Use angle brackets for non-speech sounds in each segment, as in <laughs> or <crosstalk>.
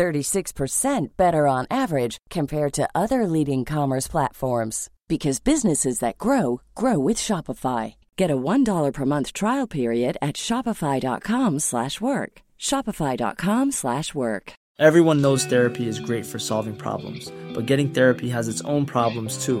36% better on average compared to other leading commerce platforms because businesses that grow grow with Shopify. Get a $1 per month trial period at shopify.com/work. shopify.com/work. Everyone knows therapy is great for solving problems, but getting therapy has its own problems too,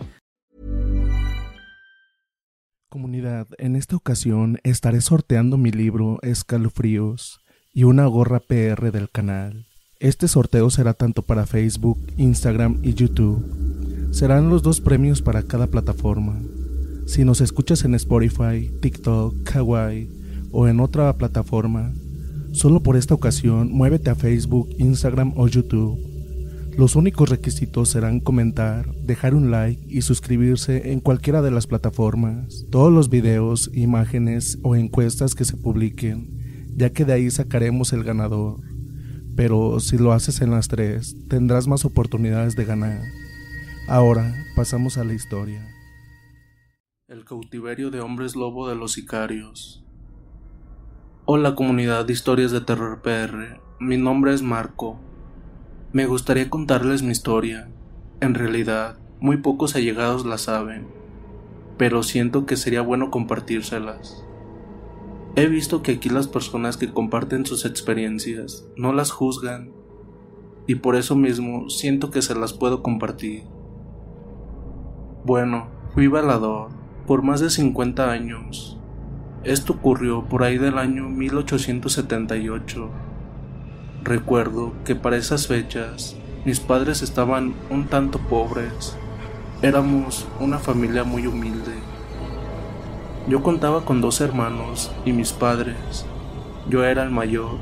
Comunidad, en esta ocasión estaré sorteando mi libro Escalofríos y una gorra PR del canal. Este sorteo será tanto para Facebook, Instagram y YouTube. Serán los dos premios para cada plataforma. Si nos escuchas en Spotify, TikTok, Kawaii o en otra plataforma, solo por esta ocasión muévete a Facebook, Instagram o YouTube. Los únicos requisitos serán comentar, dejar un like y suscribirse en cualquiera de las plataformas. Todos los videos, imágenes o encuestas que se publiquen, ya que de ahí sacaremos el ganador. Pero si lo haces en las tres, tendrás más oportunidades de ganar. Ahora pasamos a la historia. El cautiverio de hombres lobo de los sicarios. Hola comunidad de historias de terror PR, mi nombre es Marco. Me gustaría contarles mi historia. En realidad, muy pocos allegados la saben, pero siento que sería bueno compartírselas. He visto que aquí las personas que comparten sus experiencias no las juzgan y por eso mismo siento que se las puedo compartir. Bueno, fui balador por más de 50 años. Esto ocurrió por ahí del año 1878. Recuerdo que para esas fechas mis padres estaban un tanto pobres. Éramos una familia muy humilde. Yo contaba con dos hermanos y mis padres. Yo era el mayor.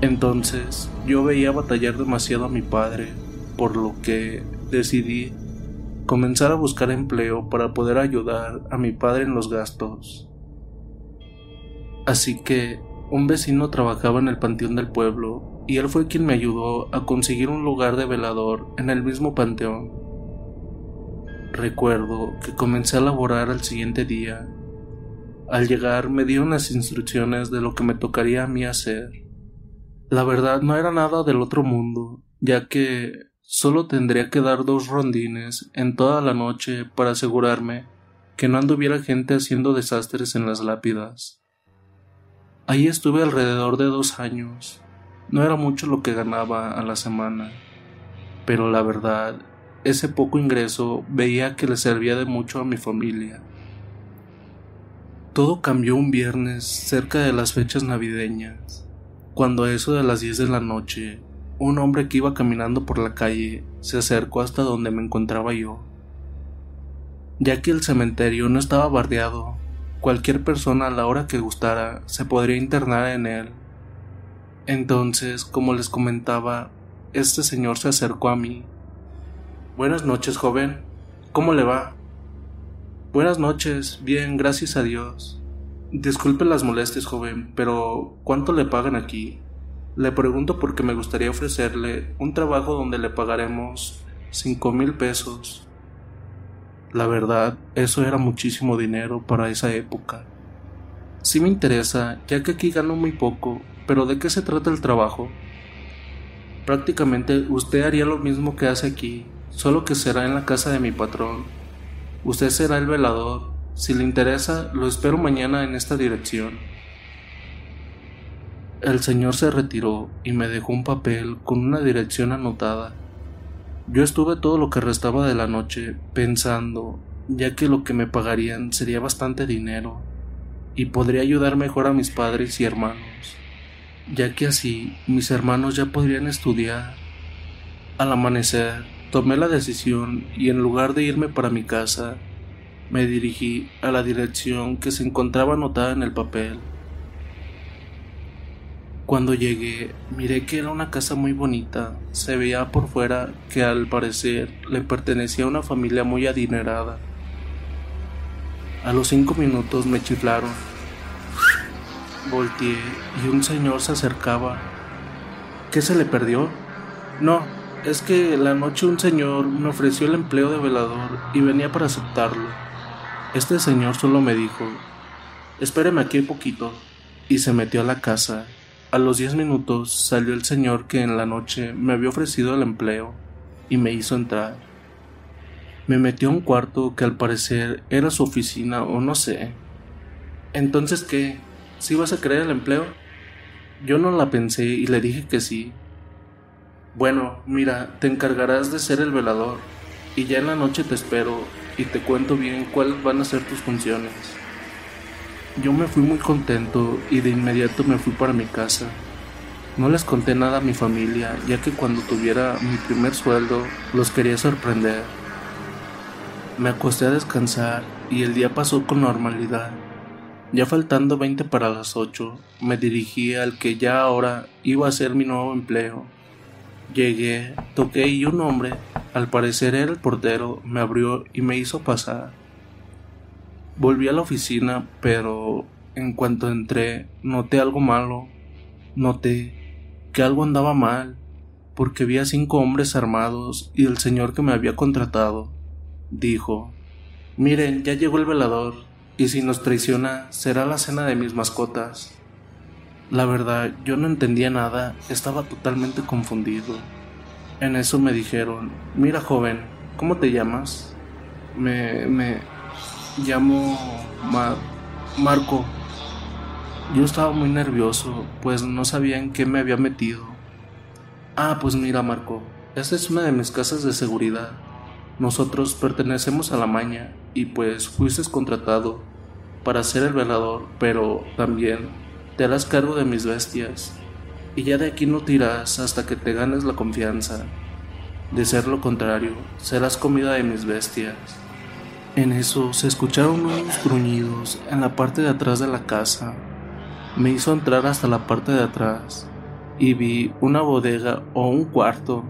Entonces yo veía batallar demasiado a mi padre, por lo que decidí comenzar a buscar empleo para poder ayudar a mi padre en los gastos. Así que un vecino trabajaba en el panteón del pueblo y él fue quien me ayudó a conseguir un lugar de velador en el mismo panteón. Recuerdo que comencé a laborar al siguiente día. Al llegar me dieron las instrucciones de lo que me tocaría a mí hacer. La verdad no era nada del otro mundo, ya que Solo tendría que dar dos rondines en toda la noche para asegurarme que no anduviera gente haciendo desastres en las lápidas. Ahí estuve alrededor de dos años. No era mucho lo que ganaba a la semana, pero la verdad, ese poco ingreso veía que le servía de mucho a mi familia. Todo cambió un viernes cerca de las fechas navideñas, cuando a eso de las diez de la noche un hombre que iba caminando por la calle se acercó hasta donde me encontraba yo. Ya que el cementerio no estaba bardeado, cualquier persona a la hora que gustara se podría internar en él. Entonces, como les comentaba, este señor se acercó a mí. Buenas noches, joven. ¿Cómo le va? Buenas noches. Bien, gracias a Dios. Disculpe las molestias, joven, pero ¿cuánto le pagan aquí? Le pregunto porque me gustaría ofrecerle un trabajo donde le pagaremos cinco mil pesos. La verdad, eso era muchísimo dinero para esa época. Sí me interesa, ya que aquí gano muy poco, pero ¿de qué se trata el trabajo? Prácticamente usted haría lo mismo que hace aquí, solo que será en la casa de mi patrón. Usted será el velador. Si le interesa, lo espero mañana en esta dirección. El señor se retiró y me dejó un papel con una dirección anotada. Yo estuve todo lo que restaba de la noche pensando, ya que lo que me pagarían sería bastante dinero, y podría ayudar mejor a mis padres y hermanos, ya que así mis hermanos ya podrían estudiar. Al amanecer, tomé la decisión y en lugar de irme para mi casa, me dirigí a la dirección que se encontraba anotada en el papel. Cuando llegué, miré que era una casa muy bonita. Se veía por fuera que al parecer le pertenecía a una familia muy adinerada. A los cinco minutos me chiflaron. Volteé y un señor se acercaba. ¿Qué se le perdió? No, es que la noche un señor me ofreció el empleo de velador y venía para aceptarlo. Este señor solo me dijo, espéreme aquí un poquito, y se metió a la casa. A los diez minutos salió el señor que en la noche me había ofrecido el empleo y me hizo entrar. Me metió a un cuarto que al parecer era su oficina o no sé. Entonces, ¿qué? ¿Sí vas a querer el empleo? Yo no la pensé y le dije que sí. Bueno, mira, te encargarás de ser el velador y ya en la noche te espero y te cuento bien cuáles van a ser tus funciones. Yo me fui muy contento y de inmediato me fui para mi casa. No les conté nada a mi familia, ya que cuando tuviera mi primer sueldo los quería sorprender. Me acosté a descansar y el día pasó con normalidad. Ya faltando 20 para las 8, me dirigí al que ya ahora iba a ser mi nuevo empleo. Llegué, toqué y un hombre, al parecer era el portero, me abrió y me hizo pasar. Volví a la oficina, pero en cuanto entré noté algo malo. Noté que algo andaba mal, porque vi a cinco hombres armados y el señor que me había contratado. Dijo, Miren, ya llegó el velador, y si nos traiciona será la cena de mis mascotas. La verdad, yo no entendía nada, estaba totalmente confundido. En eso me dijeron, mira joven, ¿cómo te llamas? Me, me, llamo Marco. Yo estaba muy nervioso, pues no sabía en qué me había metido. Ah, pues mira, Marco, esta es una de mis casas de seguridad. Nosotros pertenecemos a la maña y pues fuiste contratado para ser el velador, pero también te harás cargo de mis bestias. Y ya de aquí no tirás hasta que te ganes la confianza. De ser lo contrario, serás comida de mis bestias. En eso se escucharon unos gruñidos en la parte de atrás de la casa. Me hizo entrar hasta la parte de atrás y vi una bodega o un cuarto,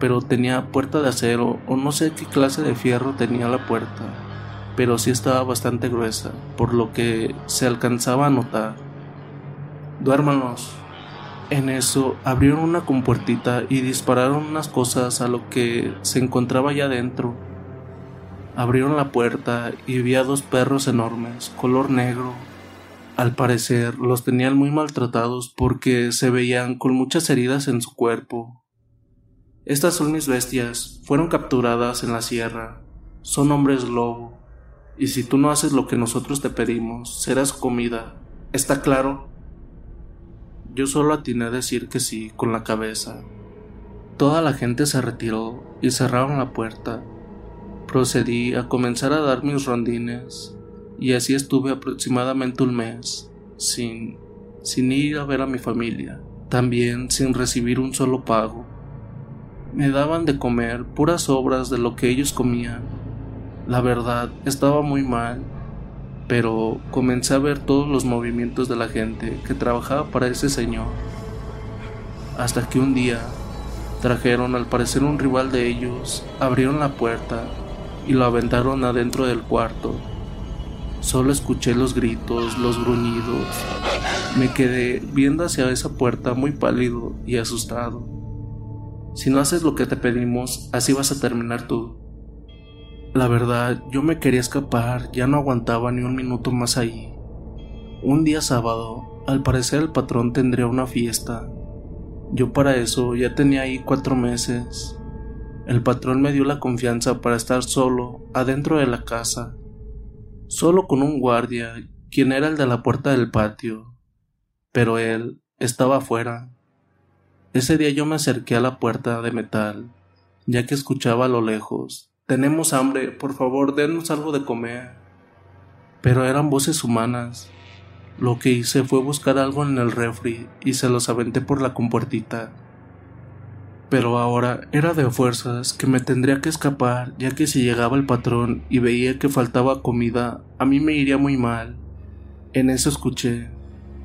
pero tenía puerta de acero o no sé qué clase de fierro tenía la puerta, pero sí estaba bastante gruesa, por lo que se alcanzaba a notar. Duérmanos. En eso abrieron una compuertita y dispararon unas cosas a lo que se encontraba allá adentro Abrieron la puerta y vi a dos perros enormes, color negro. Al parecer los tenían muy maltratados porque se veían con muchas heridas en su cuerpo. Estas son mis bestias, fueron capturadas en la sierra. Son hombres lobo. Y si tú no haces lo que nosotros te pedimos, serás comida. ¿Está claro? Yo solo atiné a decir que sí con la cabeza. Toda la gente se retiró y cerraron la puerta procedí a comenzar a dar mis rondines y así estuve aproximadamente un mes sin sin ir a ver a mi familia, también sin recibir un solo pago. Me daban de comer puras sobras de lo que ellos comían. La verdad, estaba muy mal, pero comencé a ver todos los movimientos de la gente que trabajaba para ese señor. Hasta que un día trajeron al parecer un rival de ellos, abrieron la puerta y lo aventaron adentro del cuarto. Solo escuché los gritos, los gruñidos. Me quedé viendo hacia esa puerta muy pálido y asustado. Si no haces lo que te pedimos, así vas a terminar tú. La verdad, yo me quería escapar, ya no aguantaba ni un minuto más ahí. Un día sábado, al parecer el patrón tendría una fiesta. Yo para eso ya tenía ahí cuatro meses. El patrón me dio la confianza para estar solo adentro de la casa, solo con un guardia, quien era el de la puerta del patio, pero él estaba afuera. Ese día yo me acerqué a la puerta de metal, ya que escuchaba a lo lejos, Tenemos hambre, por favor, denos algo de comer. Pero eran voces humanas, Lo que hice fue buscar algo en el refri y se los aventé por la compuertita. Pero ahora era de fuerzas que me tendría que escapar, ya que si llegaba el patrón y veía que faltaba comida, a mí me iría muy mal. En eso escuché,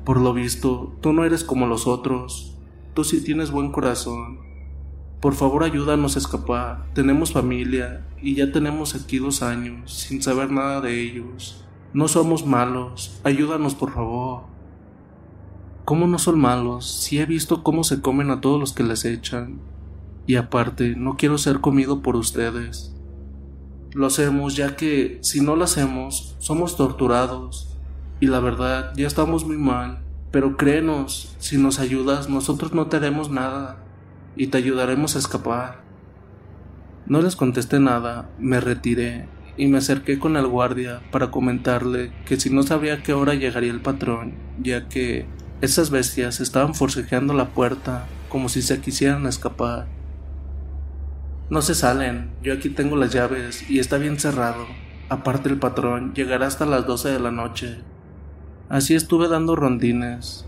por lo visto, tú no eres como los otros, tú sí tienes buen corazón. Por favor ayúdanos a escapar, tenemos familia y ya tenemos aquí dos años sin saber nada de ellos. No somos malos, ayúdanos por favor. ¿Cómo no son malos si he visto cómo se comen a todos los que les echan? Y aparte, no quiero ser comido por ustedes. Lo hacemos ya que, si no lo hacemos, somos torturados. Y la verdad, ya estamos muy mal. Pero créenos, si nos ayudas, nosotros no te haremos nada. Y te ayudaremos a escapar. No les contesté nada, me retiré y me acerqué con el guardia para comentarle que si no sabía qué hora llegaría el patrón, ya que esas bestias estaban forcejeando la puerta como si se quisieran escapar. No se salen, yo aquí tengo las llaves y está bien cerrado. Aparte el patrón llegará hasta las 12 de la noche. Así estuve dando rondines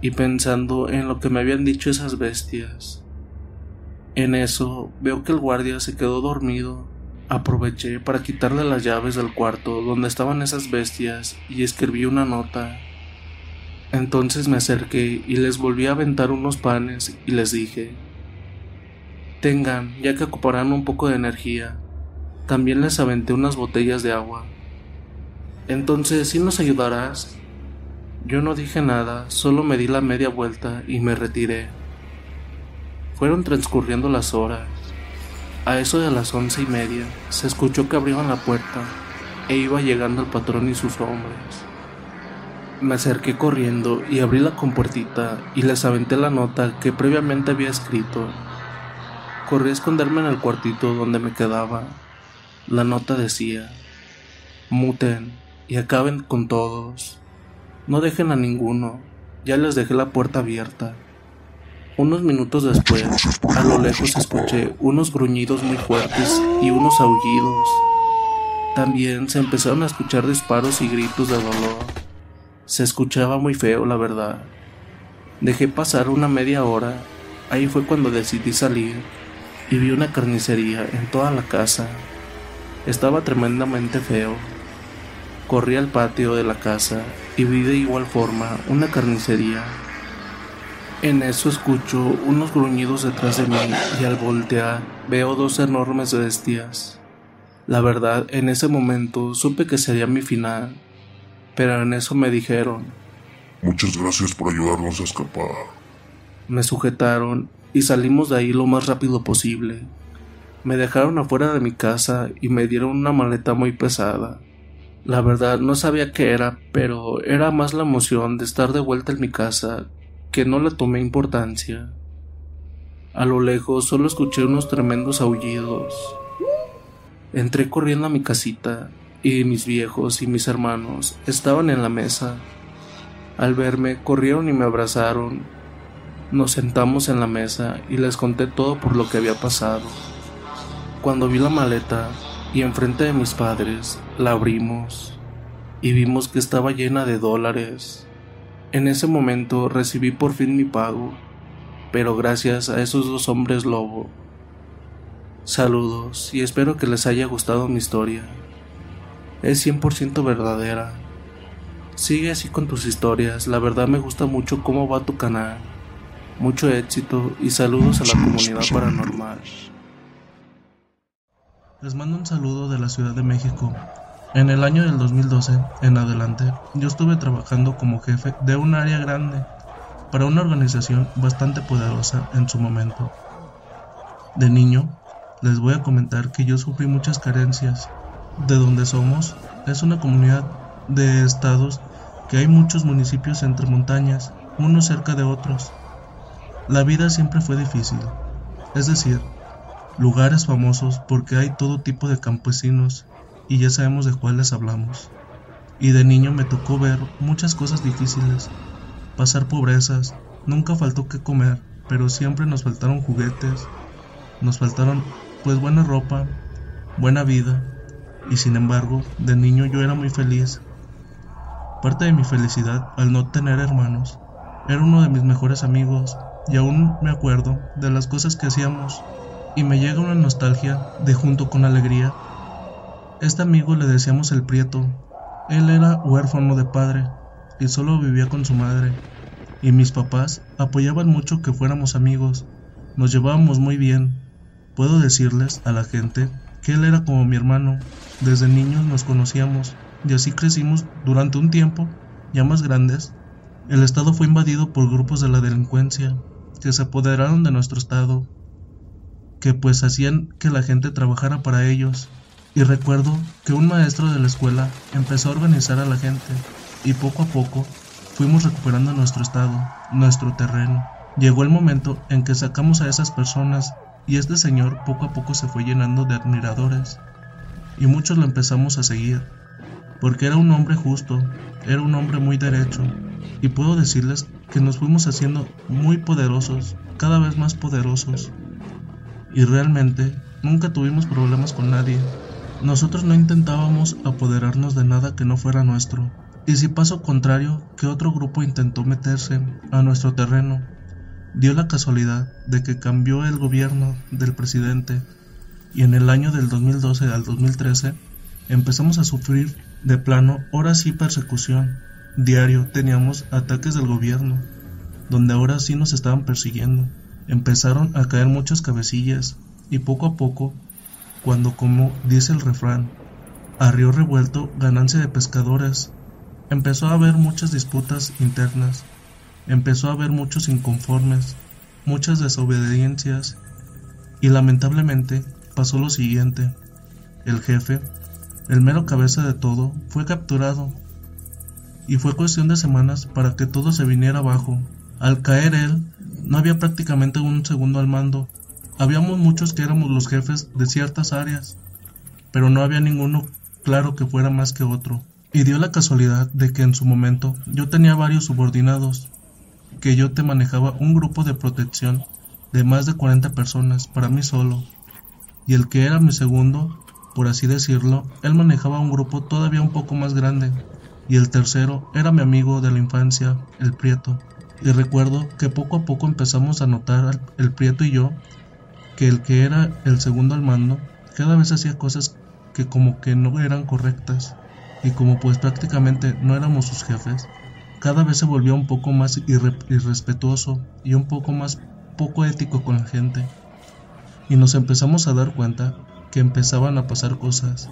y pensando en lo que me habían dicho esas bestias. En eso veo que el guardia se quedó dormido Aproveché para quitarle las llaves del cuarto donde estaban esas bestias y escribí una nota. Entonces me acerqué y les volví a aventar unos panes y les dije, tengan, ya que ocuparán un poco de energía. También les aventé unas botellas de agua. Entonces, ¿sí nos ayudarás? Yo no dije nada, solo me di la media vuelta y me retiré. Fueron transcurriendo las horas a eso de las once y media, se escuchó que abrieron la puerta e iba llegando el patrón y sus hombres. Me acerqué corriendo y abrí la compuertita y les aventé la nota que previamente había escrito. Corrí a esconderme en el cuartito donde me quedaba. La nota decía, muten y acaben con todos. No dejen a ninguno, ya les dejé la puerta abierta. Unos minutos después, a lo lejos escuché unos gruñidos muy fuertes y unos aullidos. También se empezaron a escuchar disparos y gritos de dolor. Se escuchaba muy feo, la verdad. Dejé pasar una media hora. Ahí fue cuando decidí salir y vi una carnicería en toda la casa. Estaba tremendamente feo. Corrí al patio de la casa y vi de igual forma una carnicería en eso escucho unos gruñidos detrás de mí y al voltear veo dos enormes bestias. La verdad, en ese momento supe que sería mi final, pero en eso me dijeron, Muchas gracias por ayudarnos a escapar. Me sujetaron y salimos de ahí lo más rápido posible. Me dejaron afuera de mi casa y me dieron una maleta muy pesada. La verdad no sabía qué era, pero era más la emoción de estar de vuelta en mi casa que no le tomé importancia. A lo lejos solo escuché unos tremendos aullidos. Entré corriendo a mi casita y mis viejos y mis hermanos estaban en la mesa. Al verme corrieron y me abrazaron. Nos sentamos en la mesa y les conté todo por lo que había pasado. Cuando vi la maleta y enfrente de mis padres la abrimos y vimos que estaba llena de dólares. En ese momento recibí por fin mi pago, pero gracias a esos dos hombres lobo. Saludos y espero que les haya gustado mi historia. Es 100% verdadera. Sigue así con tus historias, la verdad me gusta mucho cómo va tu canal. Mucho éxito y saludos a la comunidad paranormal. Les mando un saludo de la Ciudad de México. En el año del 2012 en adelante, yo estuve trabajando como jefe de un área grande para una organización bastante poderosa en su momento. De niño, les voy a comentar que yo sufrí muchas carencias. De donde somos es una comunidad de estados que hay muchos municipios entre montañas, unos cerca de otros. La vida siempre fue difícil, es decir, lugares famosos porque hay todo tipo de campesinos y ya sabemos de cuáles hablamos. Y de niño me tocó ver muchas cosas difíciles, pasar pobrezas, nunca faltó que comer, pero siempre nos faltaron juguetes, nos faltaron pues buena ropa, buena vida, y sin embargo, de niño yo era muy feliz. Parte de mi felicidad al no tener hermanos. Era uno de mis mejores amigos y aún me acuerdo de las cosas que hacíamos y me llega una nostalgia de junto con alegría. Este amigo le decíamos el Prieto. Él era huérfano de padre y solo vivía con su madre. Y mis papás apoyaban mucho que fuéramos amigos. Nos llevábamos muy bien. Puedo decirles a la gente que él era como mi hermano. Desde niños nos conocíamos y así crecimos durante un tiempo, ya más grandes. El estado fue invadido por grupos de la delincuencia que se apoderaron de nuestro estado, que pues hacían que la gente trabajara para ellos. Y recuerdo que un maestro de la escuela empezó a organizar a la gente y poco a poco fuimos recuperando nuestro estado, nuestro terreno. Llegó el momento en que sacamos a esas personas y este señor poco a poco se fue llenando de admiradores y muchos lo empezamos a seguir, porque era un hombre justo, era un hombre muy derecho y puedo decirles que nos fuimos haciendo muy poderosos, cada vez más poderosos y realmente nunca tuvimos problemas con nadie. Nosotros no intentábamos apoderarnos de nada que no fuera nuestro. Y si paso contrario, que otro grupo intentó meterse a nuestro terreno dio la casualidad de que cambió el gobierno del presidente y en el año del 2012 al 2013 empezamos a sufrir de plano ahora sí persecución. Diario teníamos ataques del gobierno, donde ahora sí nos estaban persiguiendo. Empezaron a caer muchas cabecillas y poco a poco, cuando como dice el refrán, a río revuelto ganancia de pescadores, empezó a haber muchas disputas internas empezó a haber muchos inconformes, muchas desobediencias y lamentablemente pasó lo siguiente. El jefe, el mero cabeza de todo, fue capturado y fue cuestión de semanas para que todo se viniera abajo. Al caer él, no había prácticamente un segundo al mando. Habíamos muchos que éramos los jefes de ciertas áreas, pero no había ninguno claro que fuera más que otro. Y dio la casualidad de que en su momento yo tenía varios subordinados, que yo te manejaba un grupo de protección de más de 40 personas para mí solo, y el que era mi segundo, por así decirlo, él manejaba un grupo todavía un poco más grande, y el tercero era mi amigo de la infancia, el Prieto. Y recuerdo que poco a poco empezamos a notar el Prieto y yo que el que era el segundo al mando cada vez hacía cosas que como que no eran correctas, y como pues prácticamente no éramos sus jefes, cada vez se volvió un poco más irrespetuoso y un poco más poco ético con la gente. Y nos empezamos a dar cuenta que empezaban a pasar cosas.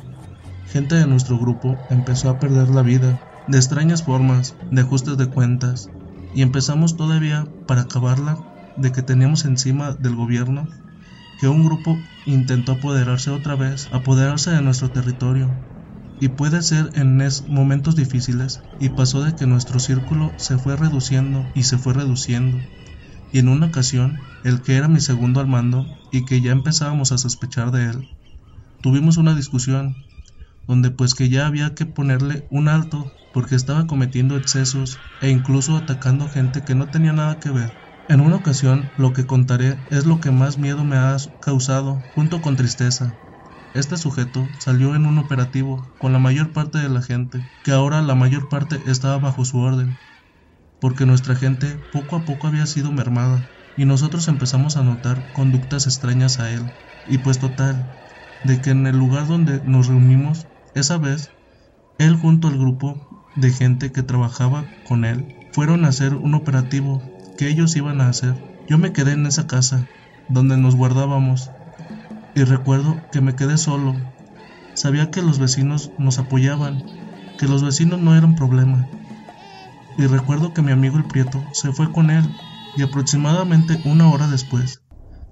Gente de nuestro grupo empezó a perder la vida de extrañas formas, de ajustes de cuentas, y empezamos todavía para acabarla de que teníamos encima del gobierno que un grupo intentó apoderarse otra vez, apoderarse de nuestro territorio, y puede ser en momentos difíciles y pasó de que nuestro círculo se fue reduciendo y se fue reduciendo y en una ocasión el que era mi segundo al mando y que ya empezábamos a sospechar de él tuvimos una discusión donde pues que ya había que ponerle un alto porque estaba cometiendo excesos e incluso atacando gente que no tenía nada que ver. En una ocasión lo que contaré es lo que más miedo me ha causado junto con tristeza, este sujeto salió en un operativo con la mayor parte de la gente, que ahora la mayor parte estaba bajo su orden, porque nuestra gente poco a poco había sido mermada, y nosotros empezamos a notar conductas extrañas a él. Y pues total, de que en el lugar donde nos reunimos, esa vez, él junto al grupo de gente que trabajaba con él, fueron a hacer un operativo que ellos iban a hacer. Yo me quedé en esa casa, donde nos guardábamos, y recuerdo que me quedé solo. Sabía que los vecinos nos apoyaban, que los vecinos no eran problema. Y recuerdo que mi amigo el Prieto se fue con él y aproximadamente una hora después,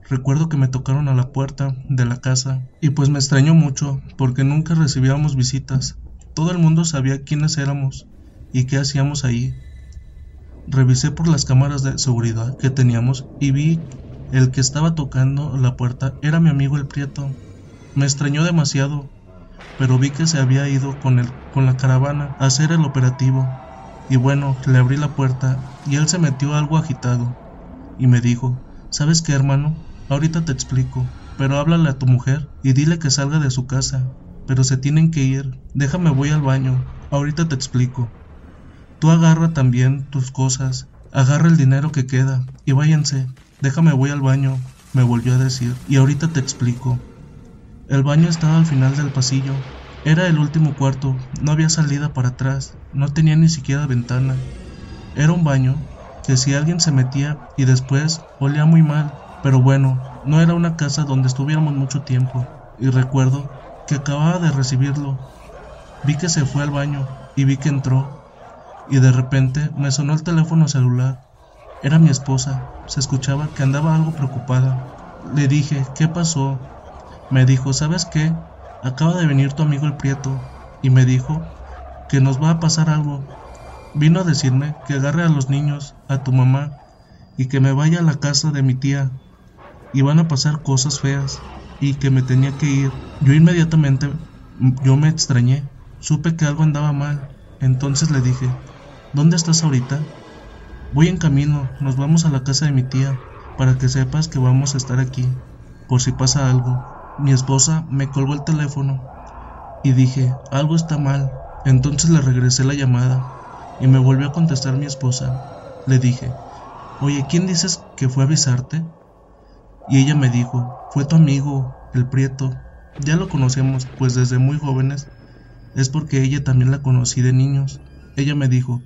recuerdo que me tocaron a la puerta de la casa y pues me extrañó mucho porque nunca recibíamos visitas. Todo el mundo sabía quiénes éramos y qué hacíamos ahí. Revisé por las cámaras de seguridad que teníamos y vi el que estaba tocando la puerta era mi amigo el Prieto. Me extrañó demasiado, pero vi que se había ido con, el, con la caravana a hacer el operativo. Y bueno, le abrí la puerta y él se metió algo agitado. Y me dijo, ¿sabes qué hermano? Ahorita te explico, pero háblale a tu mujer y dile que salga de su casa. Pero se tienen que ir. Déjame voy al baño. Ahorita te explico. Tú agarra también tus cosas, agarra el dinero que queda y váyanse. Déjame voy al baño, me volvió a decir, y ahorita te explico. El baño estaba al final del pasillo. Era el último cuarto, no había salida para atrás, no tenía ni siquiera ventana. Era un baño que si alguien se metía y después olía muy mal, pero bueno, no era una casa donde estuviéramos mucho tiempo. Y recuerdo que acababa de recibirlo. Vi que se fue al baño y vi que entró. Y de repente me sonó el teléfono celular. Era mi esposa. Se escuchaba que andaba algo preocupada. Le dije, ¿qué pasó? Me dijo, ¿sabes qué? Acaba de venir tu amigo el Prieto. Y me dijo que nos va a pasar algo. Vino a decirme que agarre a los niños, a tu mamá, y que me vaya a la casa de mi tía. Y van a pasar cosas feas, y que me tenía que ir. Yo inmediatamente, yo me extrañé. Supe que algo andaba mal. Entonces le dije, ¿dónde estás ahorita? Voy en camino, nos vamos a la casa de mi tía, para que sepas que vamos a estar aquí, por si pasa algo. Mi esposa me colgó el teléfono y dije, algo está mal. Entonces le regresé la llamada y me volvió a contestar mi esposa. Le dije, oye, ¿quién dices que fue a avisarte? Y ella me dijo, fue tu amigo, el Prieto. Ya lo conocemos, pues desde muy jóvenes. Es porque ella también la conocí de niños. Ella me dijo,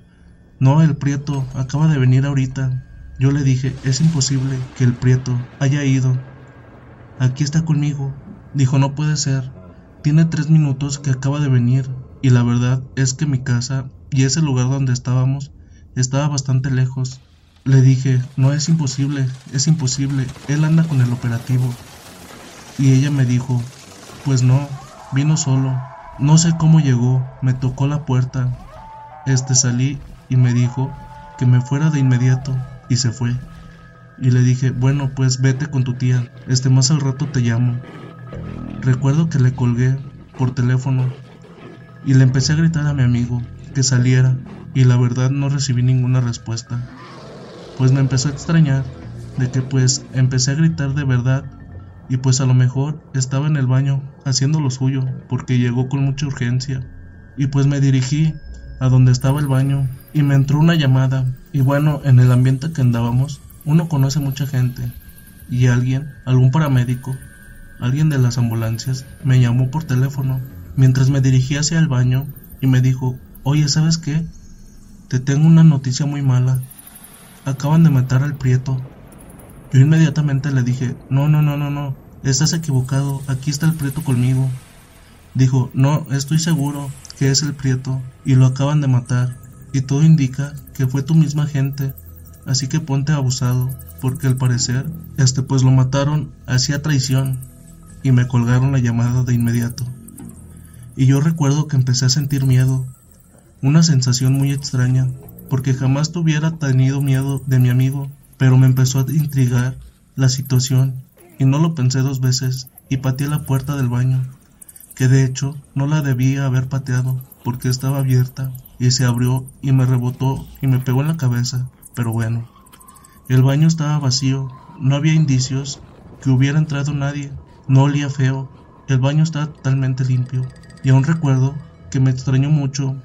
no, el Prieto acaba de venir ahorita. Yo le dije, es imposible que el Prieto haya ido. Aquí está conmigo. Dijo, no puede ser. Tiene tres minutos que acaba de venir. Y la verdad es que mi casa y ese lugar donde estábamos estaba bastante lejos. Le dije, no es imposible, es imposible, él anda con el operativo. Y ella me dijo, pues no, vino solo, no sé cómo llegó, me tocó la puerta. Este salí y me dijo que me fuera de inmediato y se fue. Y le dije, bueno, pues vete con tu tía, este más al rato te llamo. Recuerdo que le colgué por teléfono y le empecé a gritar a mi amigo, que saliera y la verdad no recibí ninguna respuesta. Pues me empezó a extrañar de que pues empecé a gritar de verdad y pues a lo mejor estaba en el baño haciendo lo suyo porque llegó con mucha urgencia y pues me dirigí a donde estaba el baño y me entró una llamada y bueno en el ambiente que andábamos uno conoce mucha gente y alguien, algún paramédico, alguien de las ambulancias me llamó por teléfono mientras me dirigía hacia el baño y me dijo Oye, ¿sabes qué? Te tengo una noticia muy mala. Acaban de matar al Prieto. Yo inmediatamente le dije, no, no, no, no, no, estás equivocado, aquí está el Prieto conmigo. Dijo, no, estoy seguro que es el Prieto y lo acaban de matar. Y todo indica que fue tu misma gente, así que ponte abusado, porque al parecer, este pues lo mataron, hacía traición, y me colgaron la llamada de inmediato. Y yo recuerdo que empecé a sentir miedo, una sensación muy extraña, porque jamás tuviera tenido miedo de mi amigo, pero me empezó a intrigar la situación y no lo pensé dos veces y pateé la puerta del baño, que de hecho no la debía haber pateado porque estaba abierta y se abrió y me rebotó y me pegó en la cabeza, pero bueno. El baño estaba vacío, no había indicios que hubiera entrado nadie, no olía feo, el baño estaba totalmente limpio y aún recuerdo que me extrañó mucho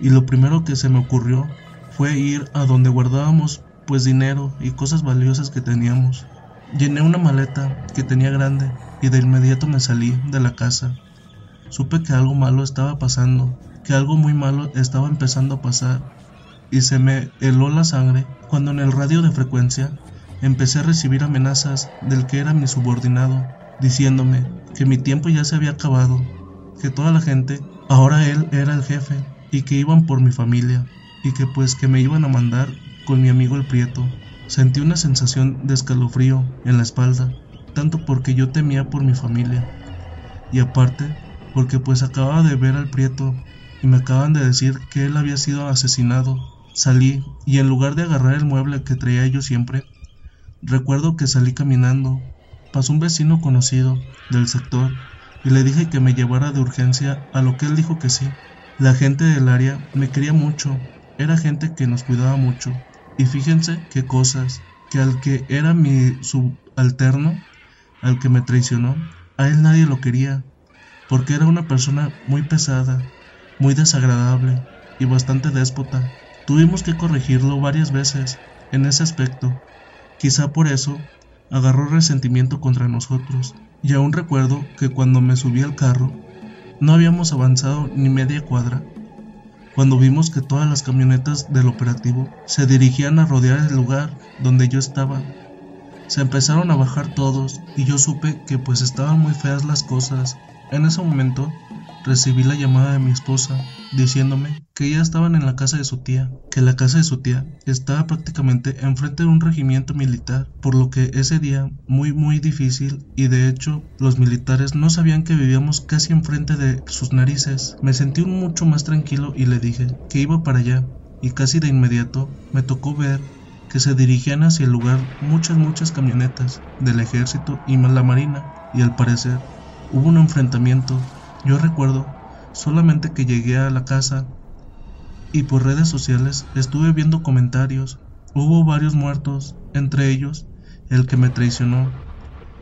y lo primero que se me ocurrió fue ir a donde guardábamos pues dinero y cosas valiosas que teníamos. Llené una maleta que tenía grande y de inmediato me salí de la casa. Supe que algo malo estaba pasando, que algo muy malo estaba empezando a pasar y se me heló la sangre cuando en el radio de frecuencia empecé a recibir amenazas del que era mi subordinado, diciéndome que mi tiempo ya se había acabado, que toda la gente, ahora él era el jefe y que iban por mi familia y que pues que me iban a mandar con mi amigo el Prieto. Sentí una sensación de escalofrío en la espalda, tanto porque yo temía por mi familia y aparte porque pues acababa de ver al Prieto y me acaban de decir que él había sido asesinado. Salí y en lugar de agarrar el mueble que traía yo siempre, recuerdo que salí caminando. Pasó un vecino conocido del sector y le dije que me llevara de urgencia a lo que él dijo que sí. La gente del área me quería mucho, era gente que nos cuidaba mucho. Y fíjense qué cosas, que al que era mi subalterno, al que me traicionó, a él nadie lo quería, porque era una persona muy pesada, muy desagradable y bastante déspota. Tuvimos que corregirlo varias veces en ese aspecto. Quizá por eso agarró resentimiento contra nosotros. Y aún recuerdo que cuando me subí al carro, no habíamos avanzado ni media cuadra, cuando vimos que todas las camionetas del operativo se dirigían a rodear el lugar donde yo estaba. Se empezaron a bajar todos y yo supe que pues estaban muy feas las cosas. En ese momento recibí la llamada de mi esposa diciéndome que ya estaban en la casa de su tía, que la casa de su tía estaba prácticamente enfrente de un regimiento militar, por lo que ese día muy muy difícil y de hecho los militares no sabían que vivíamos casi enfrente de sus narices. Me sentí mucho más tranquilo y le dije que iba para allá y casi de inmediato me tocó ver que se dirigían hacia el lugar muchas muchas camionetas del ejército y la marina y al parecer hubo un enfrentamiento. Yo recuerdo solamente que llegué a la casa y por redes sociales estuve viendo comentarios. Hubo varios muertos, entre ellos el que me traicionó.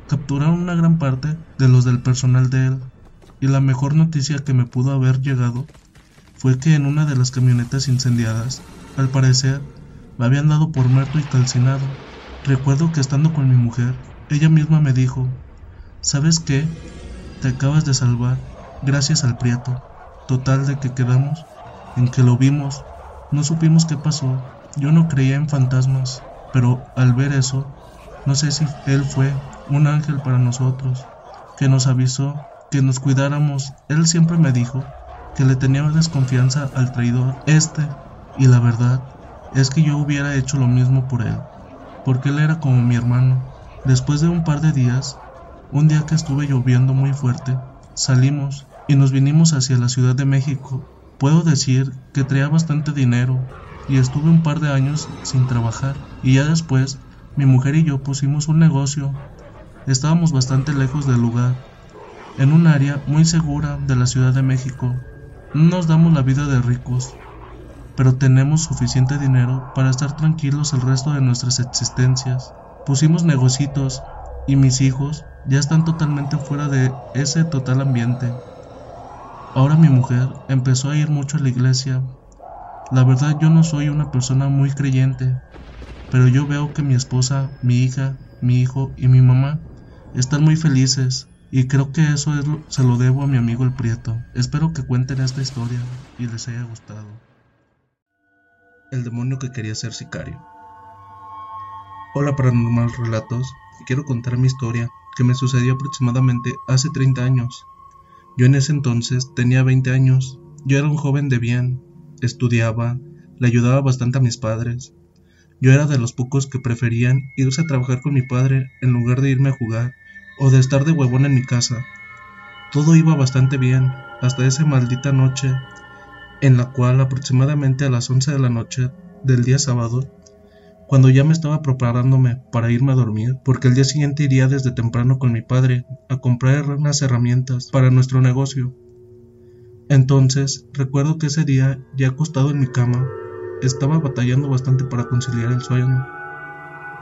Capturaron una gran parte de los del personal de él. Y la mejor noticia que me pudo haber llegado fue que en una de las camionetas incendiadas, al parecer, me habían dado por muerto y calcinado. Recuerdo que estando con mi mujer, ella misma me dijo, ¿sabes qué? Te acabas de salvar gracias al Prieto. Total de que quedamos en que lo vimos, no supimos qué pasó. Yo no creía en fantasmas, pero al ver eso, no sé si él fue un ángel para nosotros, que nos avisó que nos cuidáramos. Él siempre me dijo que le tenía desconfianza al traidor este, y la verdad es que yo hubiera hecho lo mismo por él, porque él era como mi hermano. Después de un par de días, un día que estuve lloviendo muy fuerte, salimos y nos vinimos hacia la Ciudad de México. Puedo decir que traía bastante dinero y estuve un par de años sin trabajar y ya después mi mujer y yo pusimos un negocio. Estábamos bastante lejos del lugar, en un área muy segura de la Ciudad de México. No nos damos la vida de ricos, pero tenemos suficiente dinero para estar tranquilos el resto de nuestras existencias. Pusimos negocitos y mis hijos ya están totalmente fuera de ese total ambiente. Ahora mi mujer empezó a ir mucho a la iglesia. La verdad yo no soy una persona muy creyente, pero yo veo que mi esposa, mi hija, mi hijo y mi mamá están muy felices y creo que eso se lo debo a mi amigo el Prieto. Espero que cuenten esta historia y les haya gustado. El demonio que quería ser sicario. Hola Paranormal Relatos, quiero contar mi historia que me sucedió aproximadamente hace 30 años. Yo en ese entonces tenía 20 años, yo era un joven de bien, estudiaba, le ayudaba bastante a mis padres. Yo era de los pocos que preferían irse a trabajar con mi padre en lugar de irme a jugar o de estar de huevón en mi casa. Todo iba bastante bien hasta esa maldita noche en la cual aproximadamente a las 11 de la noche del día sábado cuando ya me estaba preparándome para irme a dormir, porque el día siguiente iría desde temprano con mi padre a comprar unas herramientas para nuestro negocio. Entonces, recuerdo que ese día, ya acostado en mi cama, estaba batallando bastante para conciliar el sueño.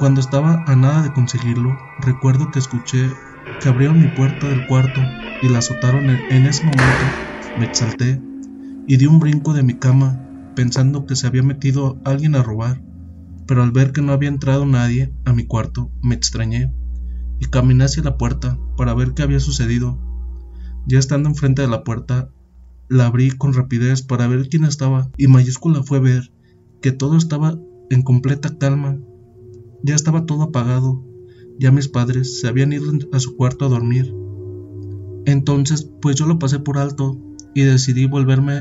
Cuando estaba a nada de conseguirlo, recuerdo que escuché que abrieron mi puerta del cuarto y la azotaron en ese momento. Me exalté y di un brinco de mi cama, pensando que se había metido alguien a robar pero al ver que no había entrado nadie a mi cuarto, me extrañé y caminé hacia la puerta para ver qué había sucedido. Ya estando enfrente de la puerta, la abrí con rapidez para ver quién estaba y mayúscula fue ver que todo estaba en completa calma. Ya estaba todo apagado, ya mis padres se habían ido a su cuarto a dormir. Entonces, pues yo lo pasé por alto y decidí volverme,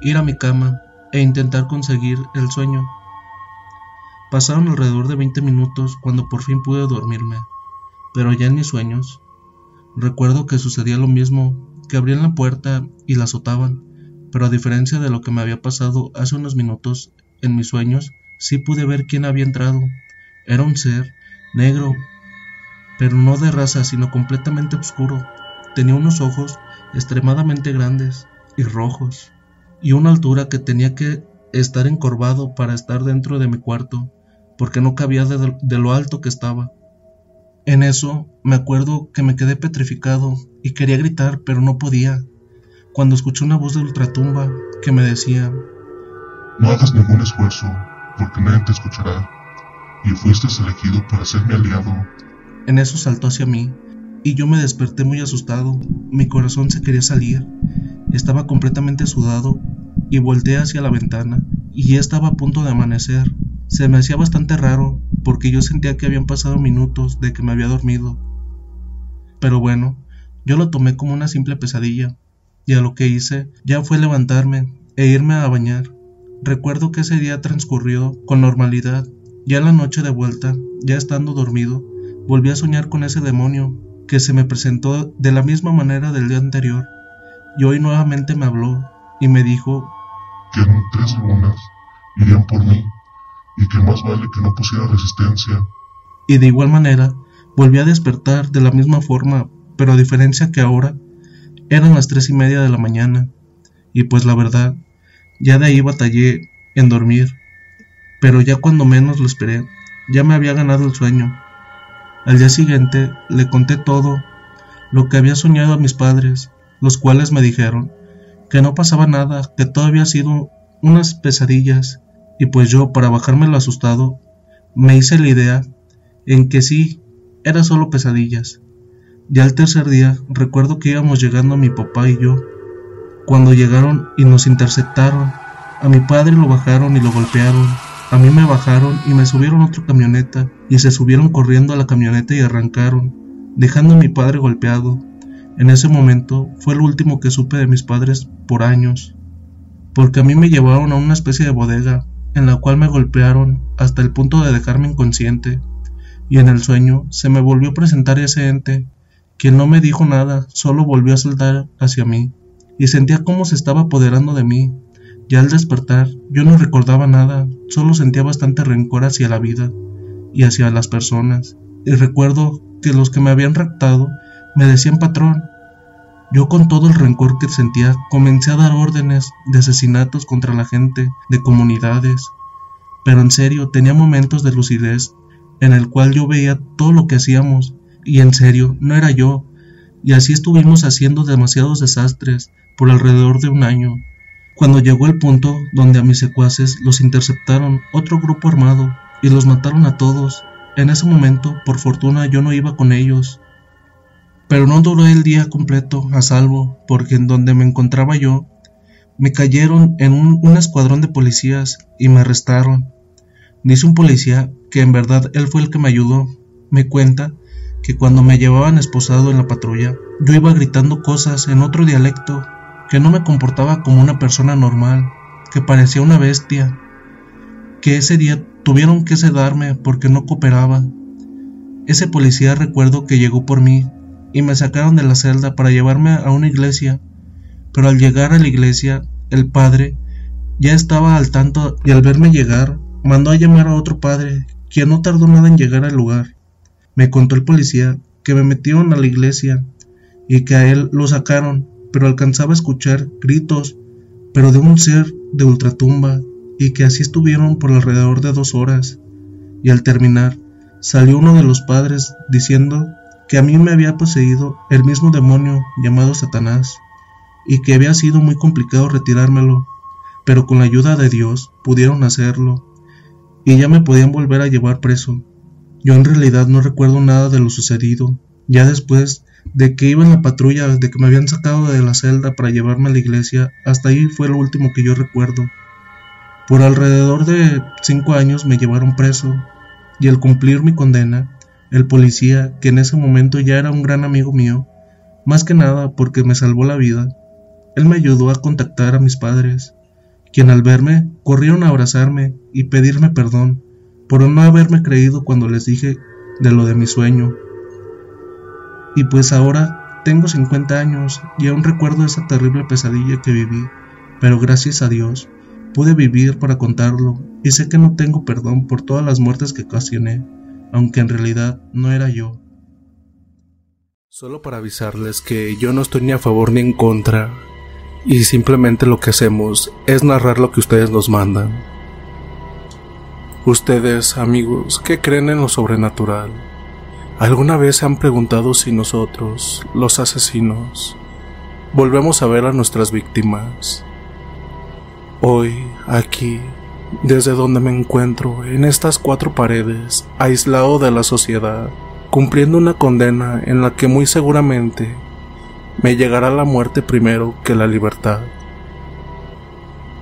ir a mi cama e intentar conseguir el sueño. Pasaron alrededor de 20 minutos cuando por fin pude dormirme, pero ya en mis sueños. Recuerdo que sucedía lo mismo, que abrían la puerta y la azotaban, pero a diferencia de lo que me había pasado hace unos minutos, en mis sueños sí pude ver quién había entrado. Era un ser negro, pero no de raza, sino completamente oscuro. Tenía unos ojos extremadamente grandes y rojos, y una altura que tenía que estar encorvado para estar dentro de mi cuarto porque no cabía de, lo alto que estaba. En eso me acuerdo que me quedé petrificado y quería gritar, pero no podía, cuando escuché una voz de ultratumba que me decía, No hagas ningún esfuerzo, porque nadie te escuchará, y fuiste elegido para ser mi aliado. En eso saltó hacia mí, y yo me desperté muy asustado. Mi corazón se quería salir. Estaba completamente sudado, y volteé hacia la ventana, y ya estaba a punto de amanecer. Se me hacía bastante raro, porque yo sentía que habían pasado minutos de que me había dormido. Pero bueno, yo lo tomé como una simple pesadilla, y a lo que hice ya fue levantarme e irme a bañar. Recuerdo que ese día transcurrió con normalidad. Ya la noche de vuelta, ya estando dormido, volví a soñar con ese demonio que se me presentó de la misma manera del día anterior, y hoy nuevamente me habló y me dijo que en tres lunas irían por mí y que más vale que no pusiera resistencia. Y de igual manera volví a despertar de la misma forma, pero a diferencia que ahora eran las tres y media de la mañana, y pues la verdad, ya de ahí batallé en dormir, pero ya cuando menos lo esperé, ya me había ganado el sueño. Al día siguiente le conté todo lo que había soñado a mis padres, los cuales me dijeron que no pasaba nada, que todo había sido unas pesadillas, y pues yo, para bajarme lo asustado, me hice la idea en que sí, era solo pesadillas. Ya el tercer día recuerdo que íbamos llegando mi papá y yo, cuando llegaron y nos interceptaron, a mi padre lo bajaron y lo golpearon, a mí me bajaron y me subieron a otra camioneta y se subieron corriendo a la camioneta y arrancaron, dejando a mi padre golpeado. En ese momento fue el último que supe de mis padres por años, porque a mí me llevaron a una especie de bodega en la cual me golpearon hasta el punto de dejarme inconsciente, y en el sueño se me volvió a presentar ese ente, quien no me dijo nada, solo volvió a saltar hacia mí, y sentía cómo se estaba apoderando de mí, y al despertar yo no recordaba nada, solo sentía bastante rencor hacia la vida y hacia las personas, y recuerdo que los que me habían raptado me decían patrón. Yo con todo el rencor que sentía comencé a dar órdenes de asesinatos contra la gente, de comunidades. Pero en serio, tenía momentos de lucidez en el cual yo veía todo lo que hacíamos y en serio, no era yo. Y así estuvimos haciendo demasiados desastres por alrededor de un año. Cuando llegó el punto donde a mis secuaces los interceptaron otro grupo armado y los mataron a todos, en ese momento, por fortuna, yo no iba con ellos, pero no duró el día completo a salvo, porque en donde me encontraba yo, me cayeron en un, escuadrón de policías y me arrestaron. Dice un policía que en verdad él fue el que me ayudó. Me cuenta que cuando me llevaban esposado en la patrulla, yo iba gritando cosas en otro dialecto, que no me comportaba como una persona normal, que parecía una bestia, que ese día tuvieron que sedarme porque no cooperaba. Ese policía recuerdo que llegó por mí y me sacaron de la celda para llevarme a una iglesia, pero al llegar a la iglesia, el padre ya estaba al tanto y al verme llegar, mandó a llamar a otro padre, quien no tardó nada en llegar al lugar. Me contó el policía que me metieron a la iglesia y que a él lo sacaron, pero alcanzaba a escuchar gritos, pero de un ser de ultratumba, y que así estuvieron por alrededor de dos horas. Y al terminar, salió uno de los padres diciendo que a mí me había poseído el mismo demonio llamado Satanás, y que había sido muy complicado retirármelo, pero con la ayuda de Dios pudieron hacerlo, y ya me podían volver a llevar preso. Yo en realidad no recuerdo nada de lo sucedido, ya después de que iba en la patrulla, de que me habían sacado de la celda para llevarme a la iglesia, hasta ahí fue lo último que yo recuerdo. Por alrededor de cinco años me llevaron preso, y al cumplir mi condena, el policía, que en ese momento ya era un gran amigo mío, más que nada porque me salvó la vida, él me ayudó a contactar a mis padres, quien al verme corrieron a abrazarme y pedirme perdón por no haberme creído cuando les dije de lo de mi sueño. Y pues ahora tengo 50 años y aún recuerdo esa terrible pesadilla que viví, pero gracias a Dios pude vivir para contarlo y sé que no tengo perdón por todas las muertes que ocasioné aunque en realidad no era yo. Solo para avisarles que yo no estoy ni a favor ni en contra, y simplemente lo que hacemos es narrar lo que ustedes nos mandan. Ustedes, amigos, ¿qué creen en lo sobrenatural? ¿Alguna vez se han preguntado si nosotros, los asesinos, volvemos a ver a nuestras víctimas? Hoy, Aquí, desde donde me encuentro, en estas cuatro paredes, aislado de la sociedad, cumpliendo una condena en la que muy seguramente me llegará la muerte primero que la libertad.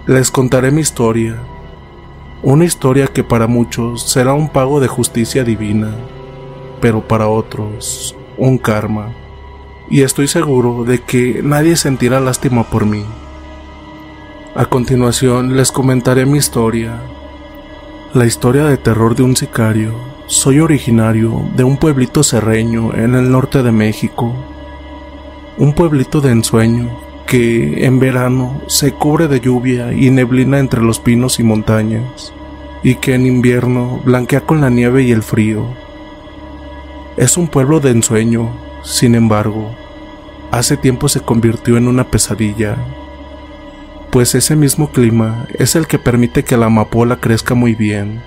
Les contaré mi historia, una historia que para muchos será un pago de justicia divina, pero para otros un karma. Y estoy seguro de que nadie sentirá lástima por mí. A continuación les comentaré mi historia, la historia de terror de un sicario. Soy originario de un pueblito serreño en el norte de México, un pueblito de ensueño que en verano se cubre de lluvia y neblina entre los pinos y montañas, y que en invierno blanquea con la nieve y el frío. Es un pueblo de ensueño, sin embargo, hace tiempo se convirtió en una pesadilla, pues ese mismo clima es el que permite que la amapola crezca muy bien.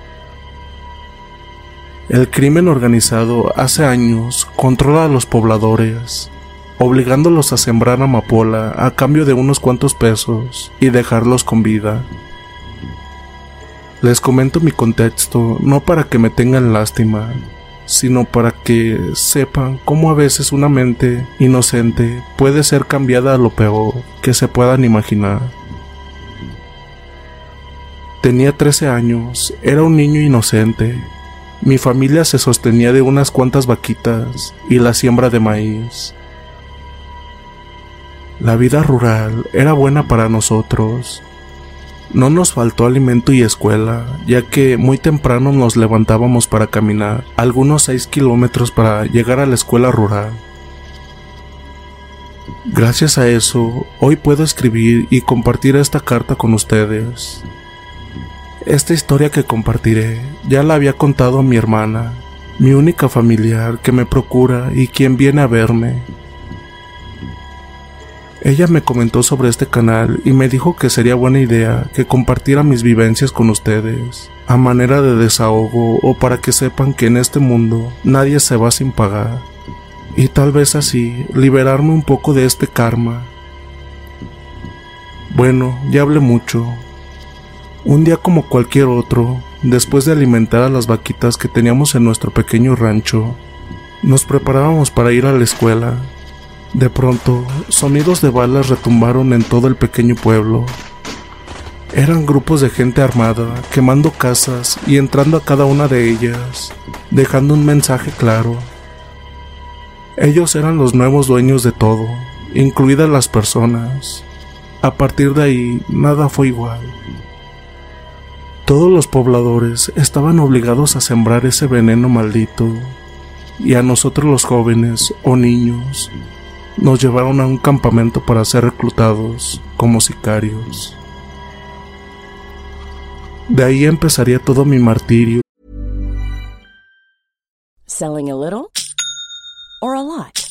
El crimen organizado hace años controla a los pobladores, obligándolos a sembrar amapola a cambio de unos cuantos pesos y dejarlos con vida. Les comento mi contexto no para que me tengan lástima, sino para que sepan cómo a veces una mente inocente puede ser cambiada a lo peor que se puedan imaginar. Tenía 13 años, era un niño inocente. Mi familia se sostenía de unas cuantas vaquitas y la siembra de maíz. La vida rural era buena para nosotros. No nos faltó alimento y escuela, ya que muy temprano nos levantábamos para caminar algunos 6 kilómetros para llegar a la escuela rural. Gracias a eso, hoy puedo escribir y compartir esta carta con ustedes. Esta historia que compartiré ya la había contado a mi hermana, mi única familiar que me procura y quien viene a verme. Ella me comentó sobre este canal y me dijo que sería buena idea que compartiera mis vivencias con ustedes, a manera de desahogo o para que sepan que en este mundo nadie se va sin pagar, y tal vez así liberarme un poco de este karma. Bueno, ya hablé mucho. Un día como cualquier otro, después de alimentar a las vaquitas que teníamos en nuestro pequeño rancho, nos preparábamos para ir a la escuela de pronto, sonidos de balas retumbaron en todo el pequeño pueblo. Eran grupos de gente armada, quemando casas y entrando a cada una de ellas, dejando un mensaje claro. Ellos eran los nuevos dueños de todo, incluidas las personas. A partir de ahí, nada fue igual. Todos los pobladores estaban obligados a sembrar ese veneno maldito, y a nosotros los jóvenes o niños nos llevaron a un campamento para ser reclutados como sicarios. De ahí empezaría todo mi martirio. Selling a little or a lot?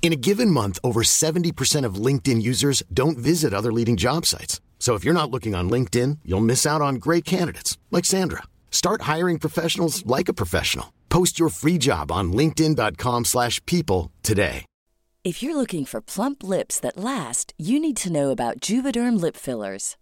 In a given month, over 70% of LinkedIn users don't visit other leading job sites. So if you're not looking on LinkedIn, you'll miss out on great candidates like Sandra. Start hiring professionals like a professional. Post your free job on linkedin.com/people today. If you're looking for plump lips that last, you need to know about Juvederm lip fillers.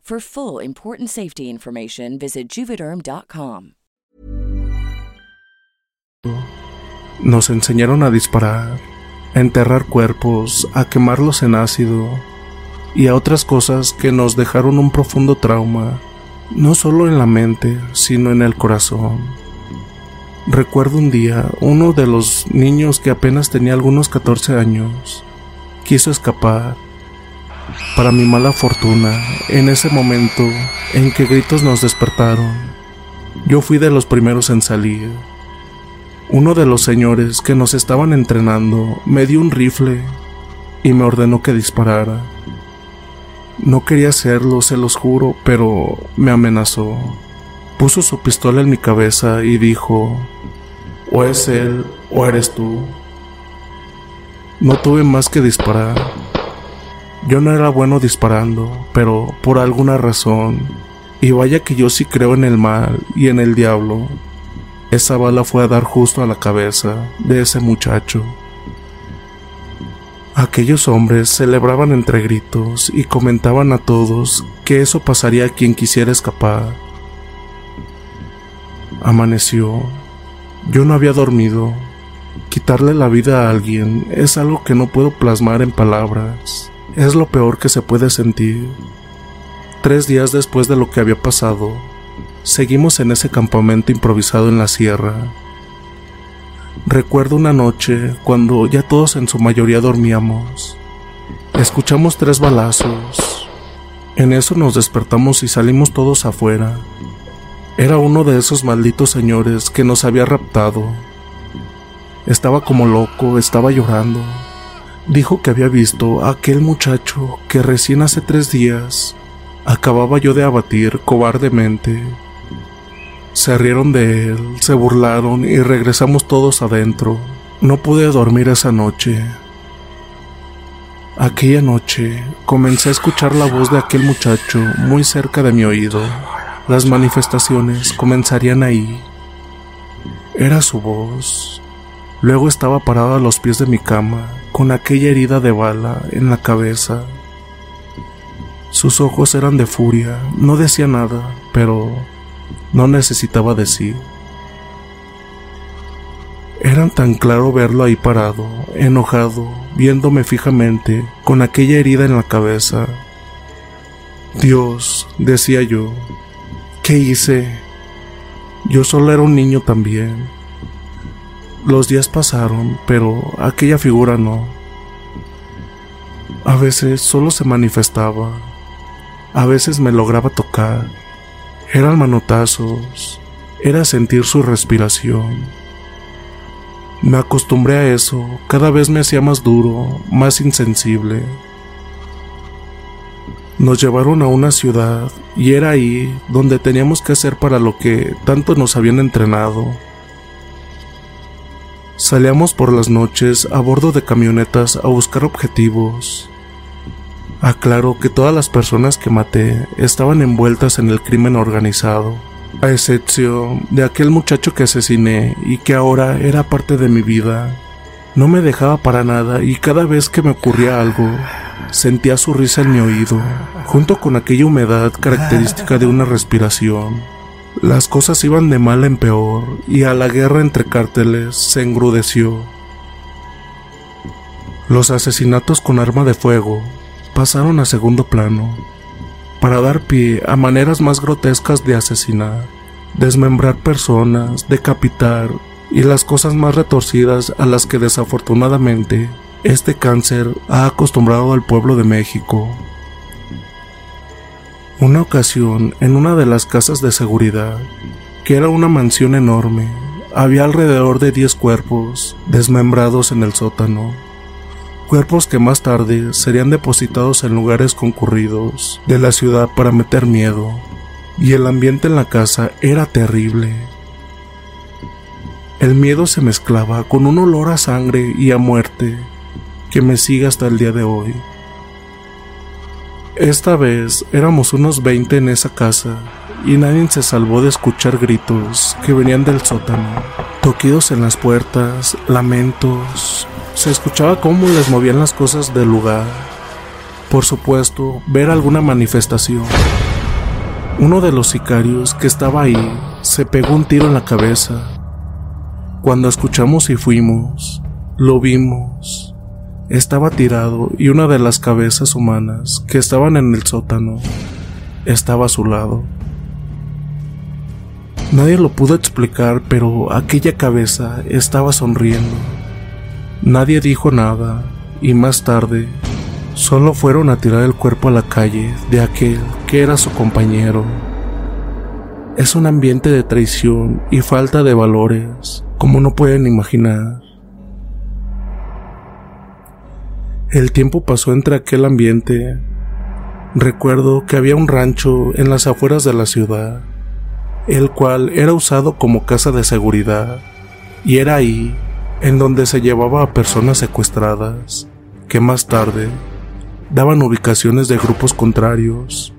For full important safety information, visit juvederm.com. Nos enseñaron a disparar, a enterrar cuerpos, a quemarlos en ácido y a otras cosas que nos dejaron un profundo trauma, no solo en la mente, sino en el corazón. Recuerdo un día, uno de los niños que apenas tenía algunos 14 años, quiso escapar. Para mi mala fortuna, en ese momento en que gritos nos despertaron, yo fui de los primeros en salir. Uno de los señores que nos estaban entrenando me dio un rifle y me ordenó que disparara. No quería hacerlo, se los juro, pero me amenazó. Puso su pistola en mi cabeza y dijo, o es él o eres tú. No tuve más que disparar. Yo no era bueno disparando, pero por alguna razón, y vaya que yo sí creo en el mal y en el diablo, esa bala fue a dar justo a la cabeza de ese muchacho. Aquellos hombres celebraban entre gritos y comentaban a todos que eso pasaría a quien quisiera escapar. Amaneció. Yo no había dormido. Quitarle la vida a alguien es algo que no puedo plasmar en palabras. Es lo peor que se puede sentir. Tres días después de lo que había pasado, seguimos en ese campamento improvisado en la sierra. Recuerdo una noche cuando ya todos en su mayoría dormíamos. Escuchamos tres balazos. En eso nos despertamos y salimos todos afuera. Era uno de esos malditos señores que nos había raptado. Estaba como loco, estaba llorando. Dijo que había visto a aquel muchacho que recién hace tres días acababa yo de abatir cobardemente. Se rieron de él, se burlaron y regresamos todos adentro. No pude dormir esa noche. Aquella noche comencé a escuchar la voz de aquel muchacho muy cerca de mi oído. Las manifestaciones comenzarían ahí. Era su voz. Luego estaba parado a los pies de mi cama, con aquella herida de bala en la cabeza. Sus ojos eran de furia, no decía nada, pero no necesitaba decir. Era tan claro verlo ahí parado, enojado, viéndome fijamente, con aquella herida en la cabeza. Dios, decía yo, ¿qué hice? Yo solo era un niño también. Los días pasaron, pero aquella figura no. A veces solo se manifestaba, a veces me lograba tocar. Eran manotazos, era sentir su respiración. Me acostumbré a eso, cada vez me hacía más duro, más insensible. Nos llevaron a una ciudad y era ahí donde teníamos que hacer para lo que tanto nos habían entrenado. Salíamos por las noches a bordo de camionetas a buscar objetivos. Aclaro que todas las personas que maté estaban envueltas en el crimen organizado, a excepción de aquel muchacho que asesiné y que ahora era parte de mi vida. No me dejaba para nada y cada vez que me ocurría algo, sentía su risa en mi oído, junto con aquella humedad característica de una respiración. Las cosas iban de mal en peor y a la guerra entre cárteles se engrudeció. Los asesinatos con arma de fuego pasaron a segundo plano para dar pie a maneras más grotescas de asesinar, desmembrar personas, decapitar y las cosas más retorcidas a las que desafortunadamente este cáncer ha acostumbrado al pueblo de México. Una ocasión, en una de las casas de seguridad, que era una mansión enorme, había alrededor de 10 cuerpos desmembrados en el sótano. Cuerpos que más tarde serían depositados en lugares concurridos de la ciudad para meter miedo. Y el ambiente en la casa era terrible. El miedo se mezclaba con un olor a sangre y a muerte que me sigue hasta el día de hoy. Esta vez éramos unos 20 en esa casa y nadie se salvó de escuchar gritos que venían del sótano, toquidos en las puertas, lamentos. Se escuchaba cómo les movían las cosas del lugar. Por supuesto, ver alguna manifestación. Uno de los sicarios que estaba ahí se pegó un tiro en la cabeza. Cuando escuchamos y fuimos, lo vimos. Estaba tirado y una de las cabezas humanas que estaban en el sótano estaba a su lado. Nadie lo pudo explicar, pero aquella cabeza estaba sonriendo. Nadie dijo nada y más tarde solo fueron a tirar el cuerpo a la calle de aquel que era su compañero. Es un ambiente de traición y falta de valores, como no pueden imaginar. El tiempo pasó entre aquel ambiente. Recuerdo que había un rancho en las afueras de la ciudad, el cual era usado como casa de seguridad, y era ahí en donde se llevaba a personas secuestradas, que más tarde daban ubicaciones de grupos contrarios,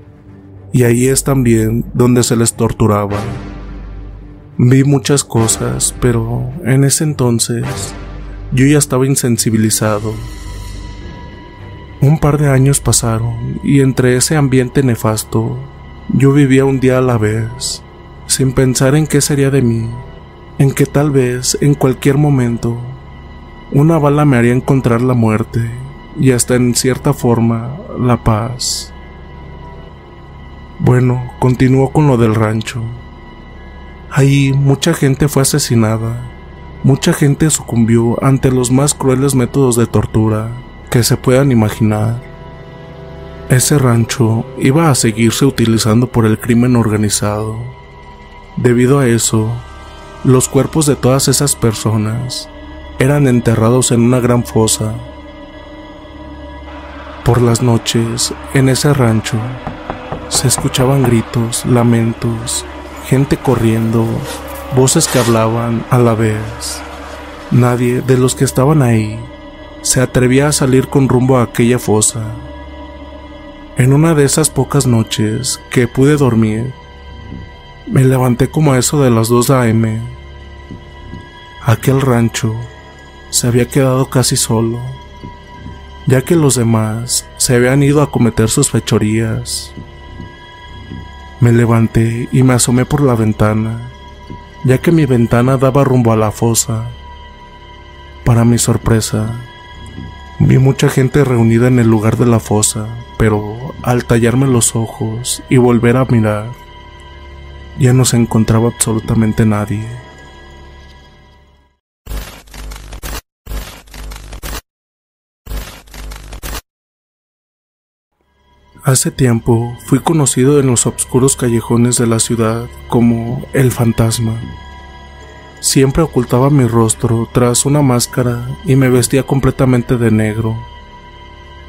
y ahí es también donde se les torturaba. Vi muchas cosas, pero en ese entonces yo ya estaba insensibilizado un par de años pasaron y entre ese ambiente nefasto yo vivía un día a la vez, sin pensar en qué sería de mí, en que tal vez en cualquier momento una bala me haría encontrar la muerte y hasta en cierta forma la paz. Bueno, continuó con lo del rancho. Ahí mucha gente fue asesinada, mucha gente sucumbió ante los más crueles métodos de tortura que se puedan imaginar. Ese rancho iba a seguirse utilizando por el crimen organizado. Debido a eso, los cuerpos de todas esas personas eran enterrados en una gran fosa. Por las noches, en ese rancho, se escuchaban gritos, lamentos, gente corriendo, voces que hablaban a la vez. Nadie de los que estaban ahí se atrevía a salir con rumbo a aquella fosa. En una de esas pocas noches que pude dormir, me levanté como a eso de las 2 a.m. Aquel rancho se había quedado casi solo, ya que los demás se habían ido a cometer sus fechorías. Me levanté y me asomé por la ventana, ya que mi ventana daba rumbo a la fosa. Para mi sorpresa, Vi mucha gente reunida en el lugar de la fosa, pero al tallarme los ojos y volver a mirar, ya no se encontraba absolutamente nadie. Hace tiempo fui conocido en los oscuros callejones de la ciudad como el fantasma. Siempre ocultaba mi rostro tras una máscara y me vestía completamente de negro.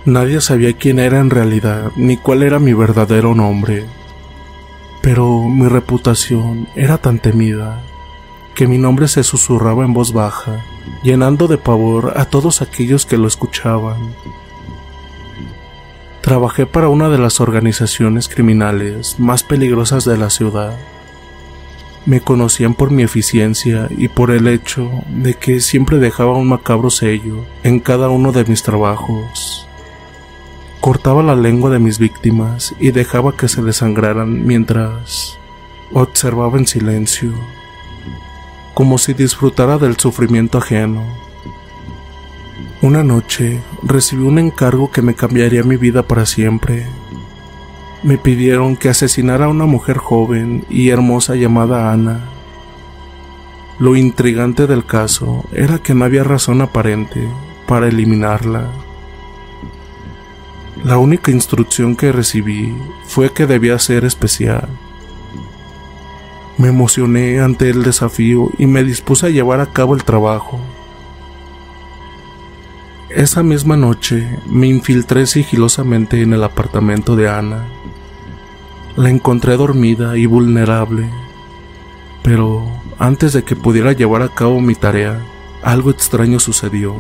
Nadie sabía quién era en realidad ni cuál era mi verdadero nombre. Pero mi reputación era tan temida que mi nombre se susurraba en voz baja, llenando de pavor a todos aquellos que lo escuchaban. Trabajé para una de las organizaciones criminales más peligrosas de la ciudad me conocían por mi eficiencia y por el hecho de que siempre dejaba un macabro sello en cada uno de mis trabajos. Cortaba la lengua de mis víctimas y dejaba que se desangraran mientras observaba en silencio, como si disfrutara del sufrimiento ajeno. Una noche recibí un encargo que me cambiaría mi vida para siempre. Me pidieron que asesinara a una mujer joven y hermosa llamada Ana. Lo intrigante del caso era que no había razón aparente para eliminarla. La única instrucción que recibí fue que debía ser especial. Me emocioné ante el desafío y me dispuse a llevar a cabo el trabajo. Esa misma noche me infiltré sigilosamente en el apartamento de Ana. La encontré dormida y vulnerable, pero antes de que pudiera llevar a cabo mi tarea, algo extraño sucedió.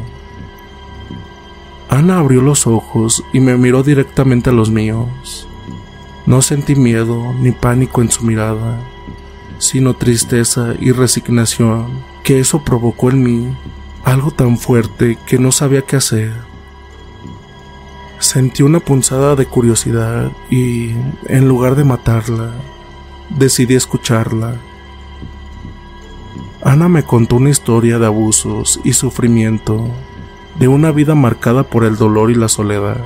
Ana abrió los ojos y me miró directamente a los míos. No sentí miedo ni pánico en su mirada, sino tristeza y resignación, que eso provocó en mí algo tan fuerte que no sabía qué hacer. Sentí una punzada de curiosidad y, en lugar de matarla, decidí escucharla. Ana me contó una historia de abusos y sufrimiento de una vida marcada por el dolor y la soledad.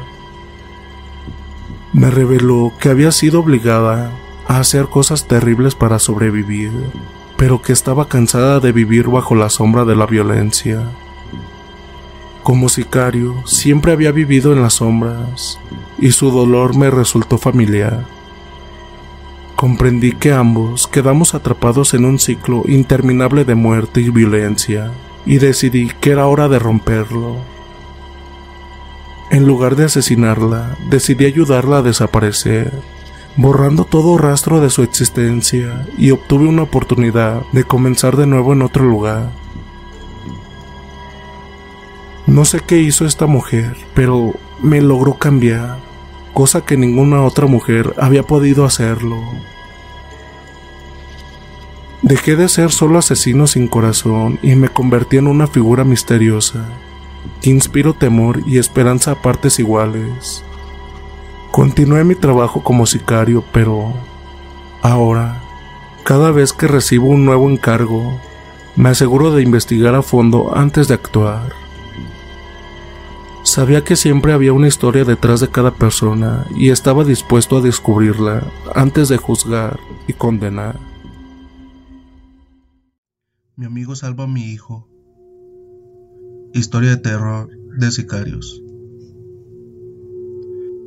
Me reveló que había sido obligada a hacer cosas terribles para sobrevivir, pero que estaba cansada de vivir bajo la sombra de la violencia. Como sicario, siempre había vivido en las sombras, y su dolor me resultó familiar. Comprendí que ambos quedamos atrapados en un ciclo interminable de muerte y violencia y decidí que era hora de romperlo. En lugar de asesinarla, decidí ayudarla a desaparecer, borrando todo rastro de su existencia y obtuve una oportunidad de comenzar de nuevo en otro lugar. No sé qué hizo esta mujer, pero me logró cambiar, cosa que ninguna otra mujer había podido hacerlo. Dejé de ser solo asesino sin corazón y me convertí en una figura misteriosa, que inspiro temor y esperanza a partes iguales. Continué mi trabajo como sicario, pero ahora, cada vez que recibo un nuevo encargo, me aseguro de investigar a fondo antes de actuar. Sabía que siempre había una historia detrás de cada persona y estaba dispuesto a descubrirla antes de juzgar y condenar. Mi amigo salva a mi hijo. Historia de terror de sicarios.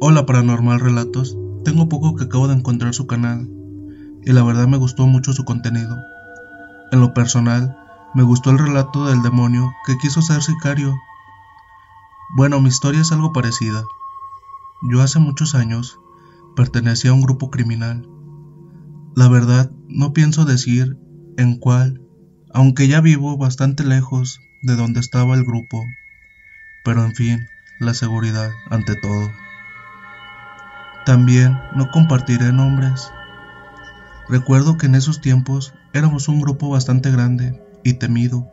Hola Paranormal Relatos. Tengo poco que acabo de encontrar su canal y la verdad me gustó mucho su contenido. En lo personal, me gustó el relato del demonio que quiso ser sicario. Bueno, mi historia es algo parecida. Yo hace muchos años pertenecía a un grupo criminal. La verdad, no pienso decir en cuál aunque ya vivo bastante lejos de donde estaba el grupo. Pero en fin, la seguridad ante todo. También no compartiré nombres. Recuerdo que en esos tiempos éramos un grupo bastante grande y temido.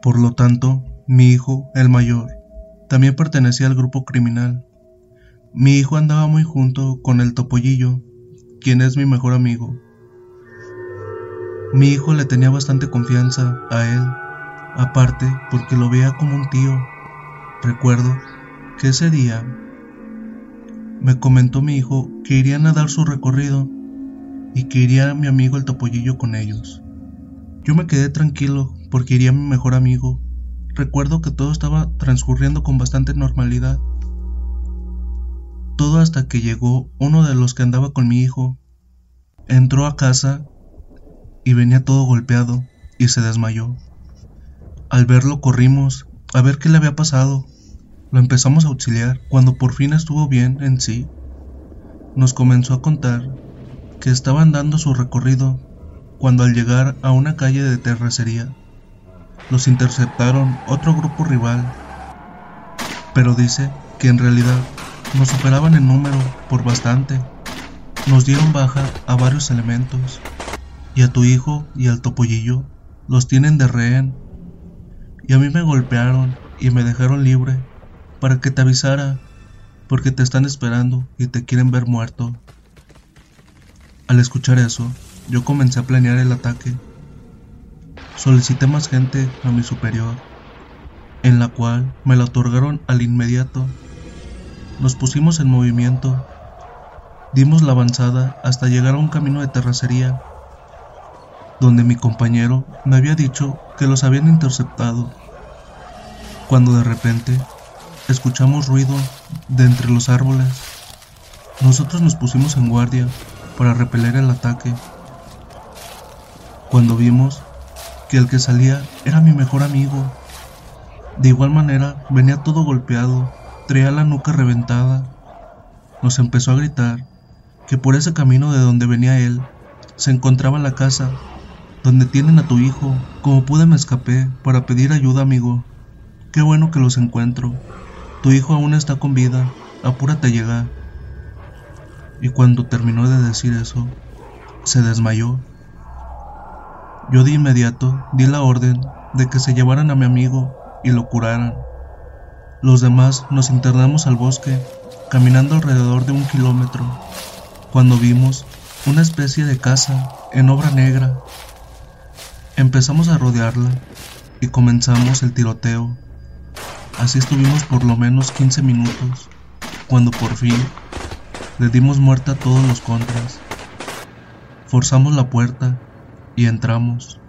Por lo tanto, mi hijo, el mayor, también pertenecía al grupo criminal. Mi hijo andaba muy junto con el topollillo, quien es mi mejor amigo. Mi hijo le tenía bastante confianza a él, aparte porque lo veía como un tío. Recuerdo que ese día me comentó mi hijo que irían a dar su recorrido y que iría mi amigo el topollillo con ellos. Yo me quedé tranquilo porque iría mi mejor amigo. Recuerdo que todo estaba transcurriendo con bastante normalidad. Todo hasta que llegó uno de los que andaba con mi hijo. Entró a casa y venía todo golpeado y se desmayó. Al verlo corrimos a ver qué le había pasado. Lo empezamos a auxiliar cuando por fin estuvo bien en sí. Nos comenzó a contar que estaban dando su recorrido cuando al llegar a una calle de terracería los interceptaron otro grupo rival. Pero dice que en realidad nos superaban en número por bastante. Nos dieron baja a varios elementos y a tu hijo y al topollillo los tienen de rehén. Y a mí me golpearon y me dejaron libre para que te avisara, porque te están esperando y te quieren ver muerto. Al escuchar eso, yo comencé a planear el ataque. Solicité más gente a mi superior, en la cual me la otorgaron al inmediato. Nos pusimos en movimiento, dimos la avanzada hasta llegar a un camino de terracería, donde mi compañero me había dicho que los habían interceptado, cuando de repente escuchamos ruido de entre los árboles. Nosotros nos pusimos en guardia para repeler el ataque. Cuando vimos que el que salía era mi mejor amigo. De igual manera, venía todo golpeado, traía la nuca reventada. Nos empezó a gritar que por ese camino de donde venía él se encontraba la casa donde tienen a tu hijo. Como pude me escapé para pedir ayuda, amigo. Qué bueno que los encuentro. Tu hijo aún está con vida. Apúrate a llegar. Y cuando terminó de decir eso, se desmayó. Yo de inmediato di la orden de que se llevaran a mi amigo y lo curaran. Los demás nos internamos al bosque, caminando alrededor de un kilómetro, cuando vimos una especie de casa en obra negra. Empezamos a rodearla y comenzamos el tiroteo. Así estuvimos por lo menos 15 minutos, cuando por fin le dimos muerte a todos los contras. Forzamos la puerta y entramos.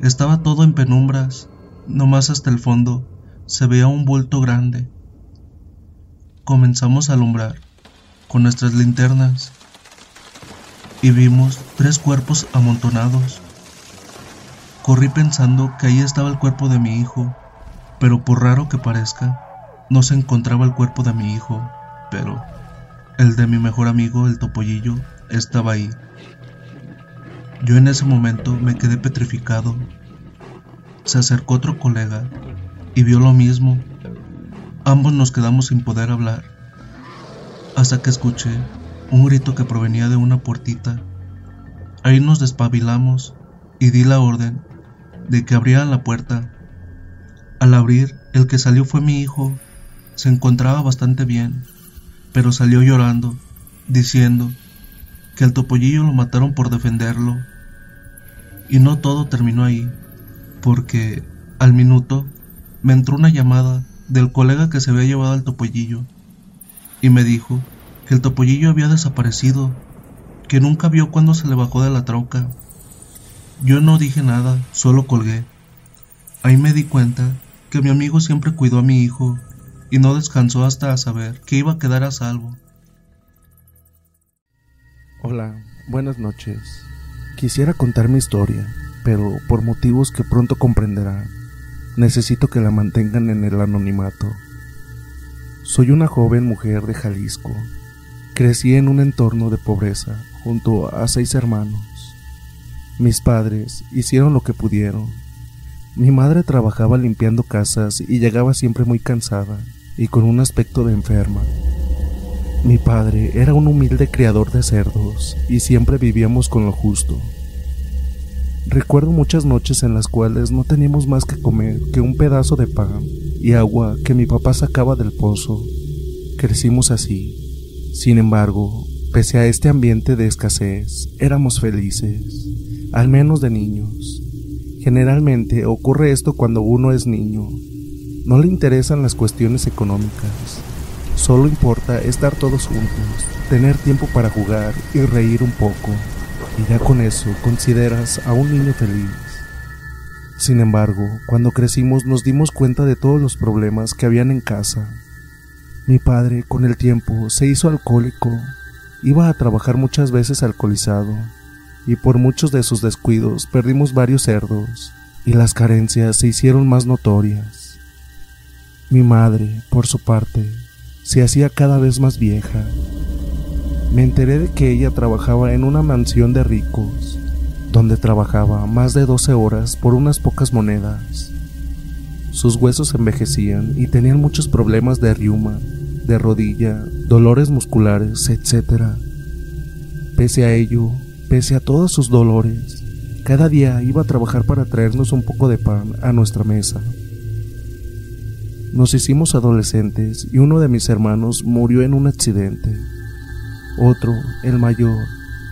Estaba todo en penumbras, nomás hasta el fondo se veía un bulto grande. Comenzamos a alumbrar con nuestras linternas y vimos tres cuerpos amontonados. Corrí pensando que ahí estaba el cuerpo de mi hijo, pero por raro que parezca, no se encontraba el cuerpo de mi hijo, pero el de mi mejor amigo, el topollillo, estaba ahí. Yo en ese momento me quedé petrificado. Se acercó otro colega y vio lo mismo. Ambos nos quedamos sin poder hablar. Hasta que escuché un grito que provenía de una puertita. Ahí nos despabilamos y di la orden de que abrieran la puerta. Al abrir, el que salió fue mi hijo. Se encontraba bastante bien, pero salió llorando, diciendo que el topollillo lo mataron por defenderlo y no todo terminó ahí, porque al minuto me entró una llamada del colega que se había llevado al topollillo y me dijo que el topollillo había desaparecido, que nunca vio cuando se le bajó de la troca. Yo no dije nada, solo colgué. Ahí me di cuenta que mi amigo siempre cuidó a mi hijo y no descansó hasta saber que iba a quedar a salvo. Hola, buenas noches. Quisiera contar mi historia, pero por motivos que pronto comprenderán, necesito que la mantengan en el anonimato. Soy una joven mujer de Jalisco. Crecí en un entorno de pobreza junto a seis hermanos. Mis padres hicieron lo que pudieron. Mi madre trabajaba limpiando casas y llegaba siempre muy cansada y con un aspecto de enferma. Mi padre era un humilde criador de cerdos y siempre vivíamos con lo justo. Recuerdo muchas noches en las cuales no teníamos más que comer que un pedazo de pan y agua que mi papá sacaba del pozo. Crecimos así. Sin embargo, pese a este ambiente de escasez, éramos felices, al menos de niños. Generalmente ocurre esto cuando uno es niño. No le interesan las cuestiones económicas, Solo importa estar todos juntos, tener tiempo para jugar y reír un poco, y ya con eso consideras a un niño feliz. Sin embargo, cuando crecimos nos dimos cuenta de todos los problemas que habían en casa. Mi padre, con el tiempo, se hizo alcohólico, iba a trabajar muchas veces alcoholizado, y por muchos de sus descuidos perdimos varios cerdos, y las carencias se hicieron más notorias. Mi madre, por su parte, se hacía cada vez más vieja. Me enteré de que ella trabajaba en una mansión de ricos, donde trabajaba más de 12 horas por unas pocas monedas. Sus huesos envejecían y tenían muchos problemas de riuma, de rodilla, dolores musculares, etc. Pese a ello, pese a todos sus dolores, cada día iba a trabajar para traernos un poco de pan a nuestra mesa. Nos hicimos adolescentes y uno de mis hermanos murió en un accidente. Otro, el mayor,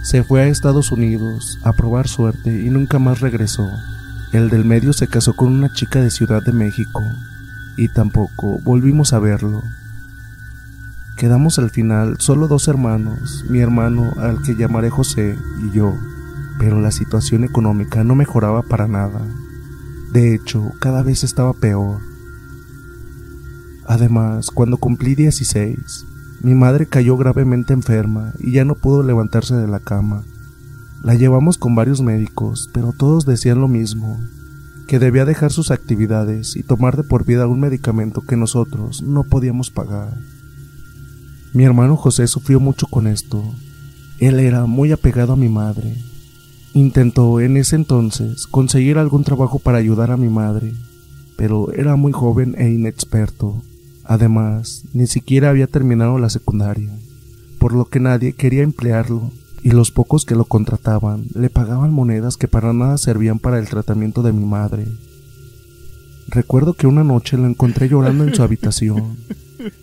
Se fue a Estados Unidos a probar suerte y nunca más regresó. El del medio se casó con una chica de Ciudad de México y tampoco volvimos a verlo. Quedamos al final solo dos hermanos, mi hermano al que llamaré José y yo, pero la situación económica no mejoraba para nada. De hecho, cada vez estaba peor. Además, cuando cumplí 16, mi madre cayó gravemente enferma y ya no pudo levantarse de la cama. La llevamos con varios médicos, pero todos decían lo mismo, que debía dejar sus actividades y tomar de por vida un medicamento que nosotros no podíamos pagar. Mi hermano José sufrió mucho con esto. Él era muy apegado a mi madre. Intentó en ese entonces conseguir algún trabajo para ayudar a mi madre, pero era muy joven e inexperto. Además, ni siquiera había terminado la secundaria, por lo que nadie quería emplearlo, y los pocos que lo contrataban le pagaban monedas que para nada servían para el tratamiento de mi madre. Recuerdo que una noche lo encontré llorando en su habitación.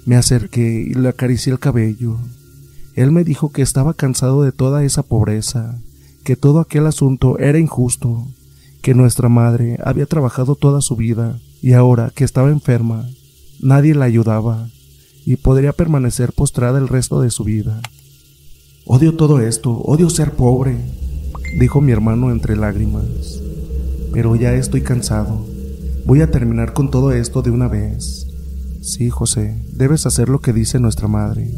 Me acerqué y le acaricié el cabello. Él me dijo que estaba cansado de toda esa pobreza, que todo aquel asunto era injusto, que nuestra madre había trabajado toda su vida y ahora que estaba enferma, nadie la ayudaba y podría permanecer postrada el resto de su vida. Odio todo esto, odio ser pobre, dijo mi hermano entre lágrimas. Pero ya estoy cansado. Voy a terminar con todo esto de una vez. Sí, José, debes hacer lo que dice nuestra madre.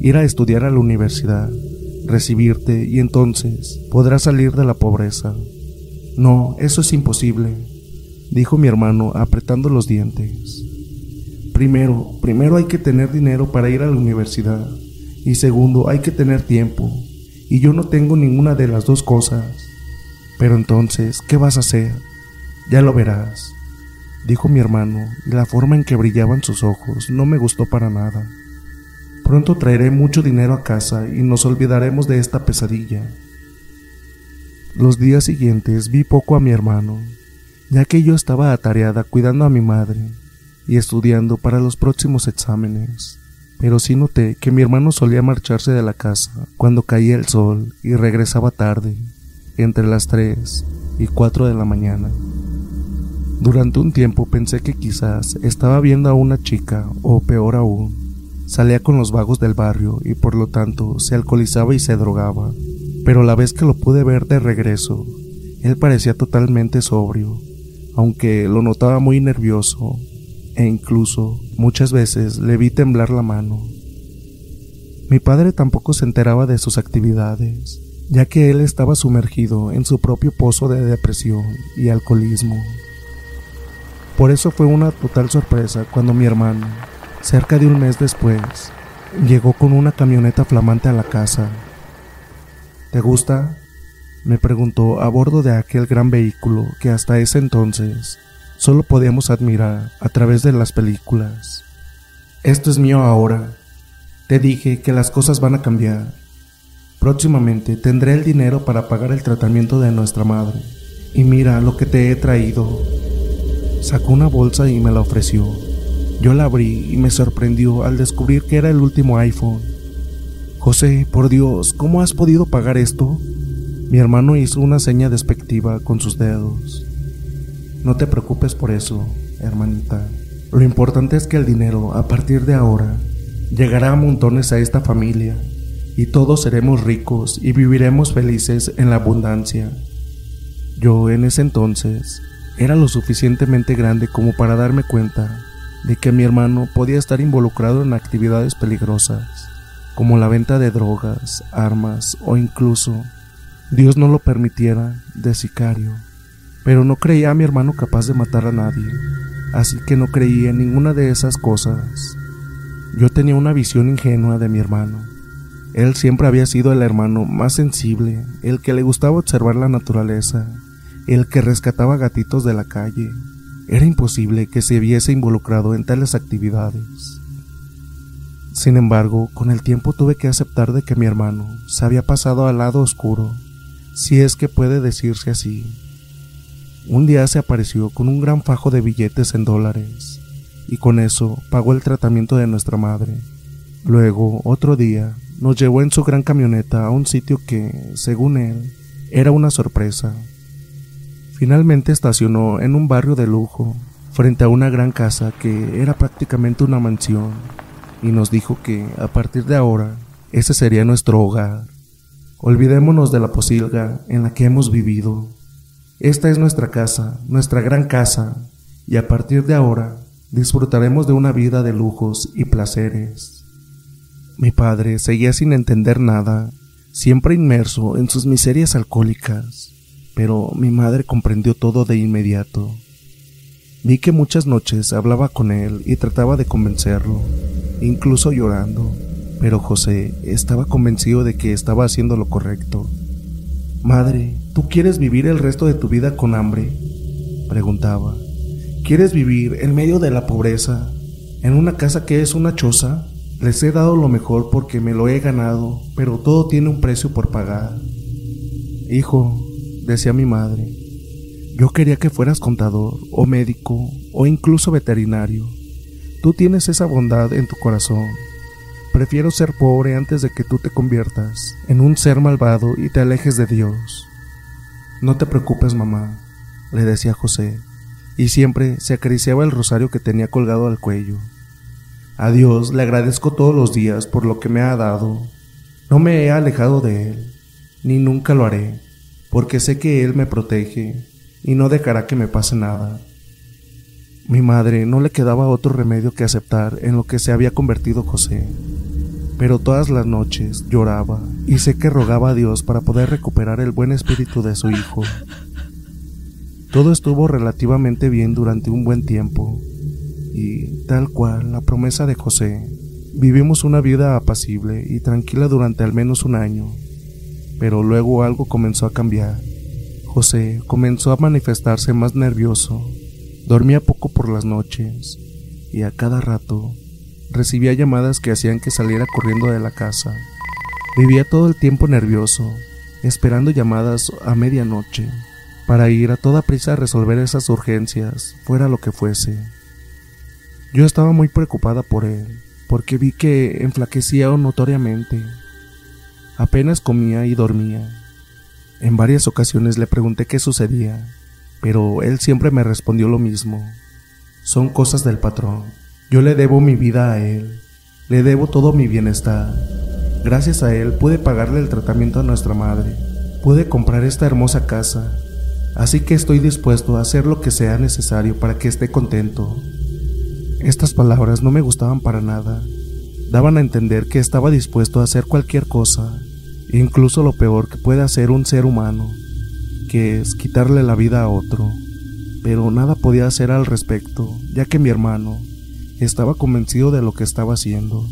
Ir a estudiar a la universidad, recibirte y entonces podrás salir de la pobreza. No, eso es imposible, dijo mi hermano apretando los dientes. Primero, primero hay que tener dinero para ir a la universidad. Y segundo, hay que tener tiempo. Y yo no tengo ninguna de las dos cosas. Pero entonces, ¿qué vas a hacer? Ya lo verás, dijo mi hermano, y la forma en que brillaban sus ojos no me gustó para nada. Pronto traeré mucho dinero a casa y nos olvidaremos de esta pesadilla. Los días siguientes vi poco a mi hermano, ya que yo estaba atareada cuidando a mi madre y estudiando para los próximos exámenes pero sí noté que mi hermano solía marcharse de la casa cuando caía el sol y regresaba tarde, entre las 3 y 4 de la mañana. Durante un tiempo pensé que quizás estaba viendo a una chica, o peor aún, salía con los vagos del barrio y por lo tanto se alcoholizaba y se drogaba, pero la vez que lo pude ver de regreso, él parecía totalmente sobrio, aunque lo notaba muy nervioso e incluso muchas veces le vi temblar la mano. Mi padre tampoco se enteraba de sus actividades, ya que él estaba sumergido en su propio pozo de depresión y alcoholismo. Por eso fue una total sorpresa cuando mi hermano, cerca de un mes después, llegó con una camioneta flamante a la casa. ¿Te gusta? me preguntó a bordo de aquel gran vehículo que hasta ese entonces solo podíamos admirar a través de las películas. Esto es mío ahora. Te dije que las cosas van a cambiar. Próximamente tendré el dinero para pagar el tratamiento de nuestra madre. Y mira lo que te he traído. Sacó una bolsa y me la ofreció. Yo la abrí y me sorprendió al descubrir que era el último iPhone. José, por Dios, ¿cómo has podido pagar esto? Mi hermano hizo una seña despectiva con sus dedos. No te preocupes por eso, hermanita. Lo importante es que el dinero, a partir de ahora, llegará a montones a esta familia y todos seremos ricos y viviremos felices en la abundancia. Yo en ese entonces era lo suficientemente grande como para darme cuenta de que mi hermano podía estar involucrado en actividades peligrosas, como la venta de drogas, armas o incluso, Dios no lo permitiera, de sicario pero no creía a mi hermano capaz de matar a nadie, así que no creía en ninguna de esas cosas. Yo tenía una visión ingenua de mi hermano. Él siempre había sido el hermano más sensible, el que le gustaba observar la naturaleza, el que rescataba gatitos de la calle. Era imposible que se viese involucrado en tales actividades. Sin embargo, con el tiempo tuve que aceptar de que mi hermano se había pasado al lado oscuro, si es que puede decirse así. Un día se apareció con un gran fajo de billetes en dólares y con eso pagó el tratamiento de nuestra madre. Luego, otro día, nos llevó en su gran camioneta a un sitio que, según él, era una sorpresa. Finalmente estacionó en un barrio de lujo, frente a una gran casa que era prácticamente una mansión, y nos dijo que, a partir de ahora, ese sería nuestro hogar. Olvidémonos de la posilga en la que hemos vivido. Esta es nuestra casa, nuestra gran casa, y a partir de ahora disfrutaremos de una vida de lujos y placeres. Mi padre seguía sin entender nada, siempre inmerso en sus miserias alcohólicas pero mi madre comprendió todo de inmediato. Vi que muchas noches hablaba con él y trataba de convencerlo, incluso llorando, pero José estaba convencido de que estaba haciendo lo correcto. Madre, ¿tú quieres vivir el resto de tu vida con hambre? preguntaba. ¿Quieres vivir en medio de la pobreza, en una casa que es una choza? Les he dado lo mejor porque me lo he ganado, pero todo tiene un precio por pagar. Hijo, decía mi madre. Yo quería que fueras contador o médico o incluso veterinario. Tú tienes esa bondad en tu corazón. Prefiero ser pobre antes de que tú te conviertas en un ser malvado y te alejes de Dios. No te preocupes, mamá, le decía José, y siempre se acariciaba el rosario que tenía colgado al cuello. A Dios le agradezco todos los días por lo que me ha dado. No me he alejado de Él, ni nunca lo haré porque sé que Él me protege y no dejará que me pase nada. Mi madre no le quedaba otro remedio que aceptar en lo que se había convertido José, pero todas las noches lloraba y sé que rogaba a Dios para poder recuperar el buen espíritu de su hijo. Todo estuvo relativamente bien durante un buen tiempo y, tal cual la promesa de José, vivimos una vida apacible y tranquila durante al menos un año pero luego algo comenzó a cambiar. José comenzó a manifestarse más nervioso, dormía poco por las noches y a cada rato recibía llamadas que hacían que saliera corriendo de la casa. Vivía todo el tiempo nervioso, esperando llamadas a medianoche para ir a toda prisa a resolver esas urgencias, fuera lo que fuese. Yo estaba muy preocupada por él, porque vi que enflaquecía notoriamente Apenas comía y dormía. En varias ocasiones le pregunté qué sucedía, pero él siempre me respondió lo mismo. Son cosas del patrón. Yo le debo mi vida a él. Le debo todo mi bienestar. Gracias a él pude pagarle el tratamiento a nuestra madre. Pude comprar esta hermosa casa. Así que estoy dispuesto a hacer lo que sea necesario para que esté contento. Estas palabras no me gustaban para nada. Daban a entender que estaba dispuesto a hacer cualquier cosa incluso lo peor que puede hacer un ser humano, que es quitarle la vida a otro. Pero nada podía hacer al respecto, ya que mi hermano estaba convencido de lo que estaba haciendo.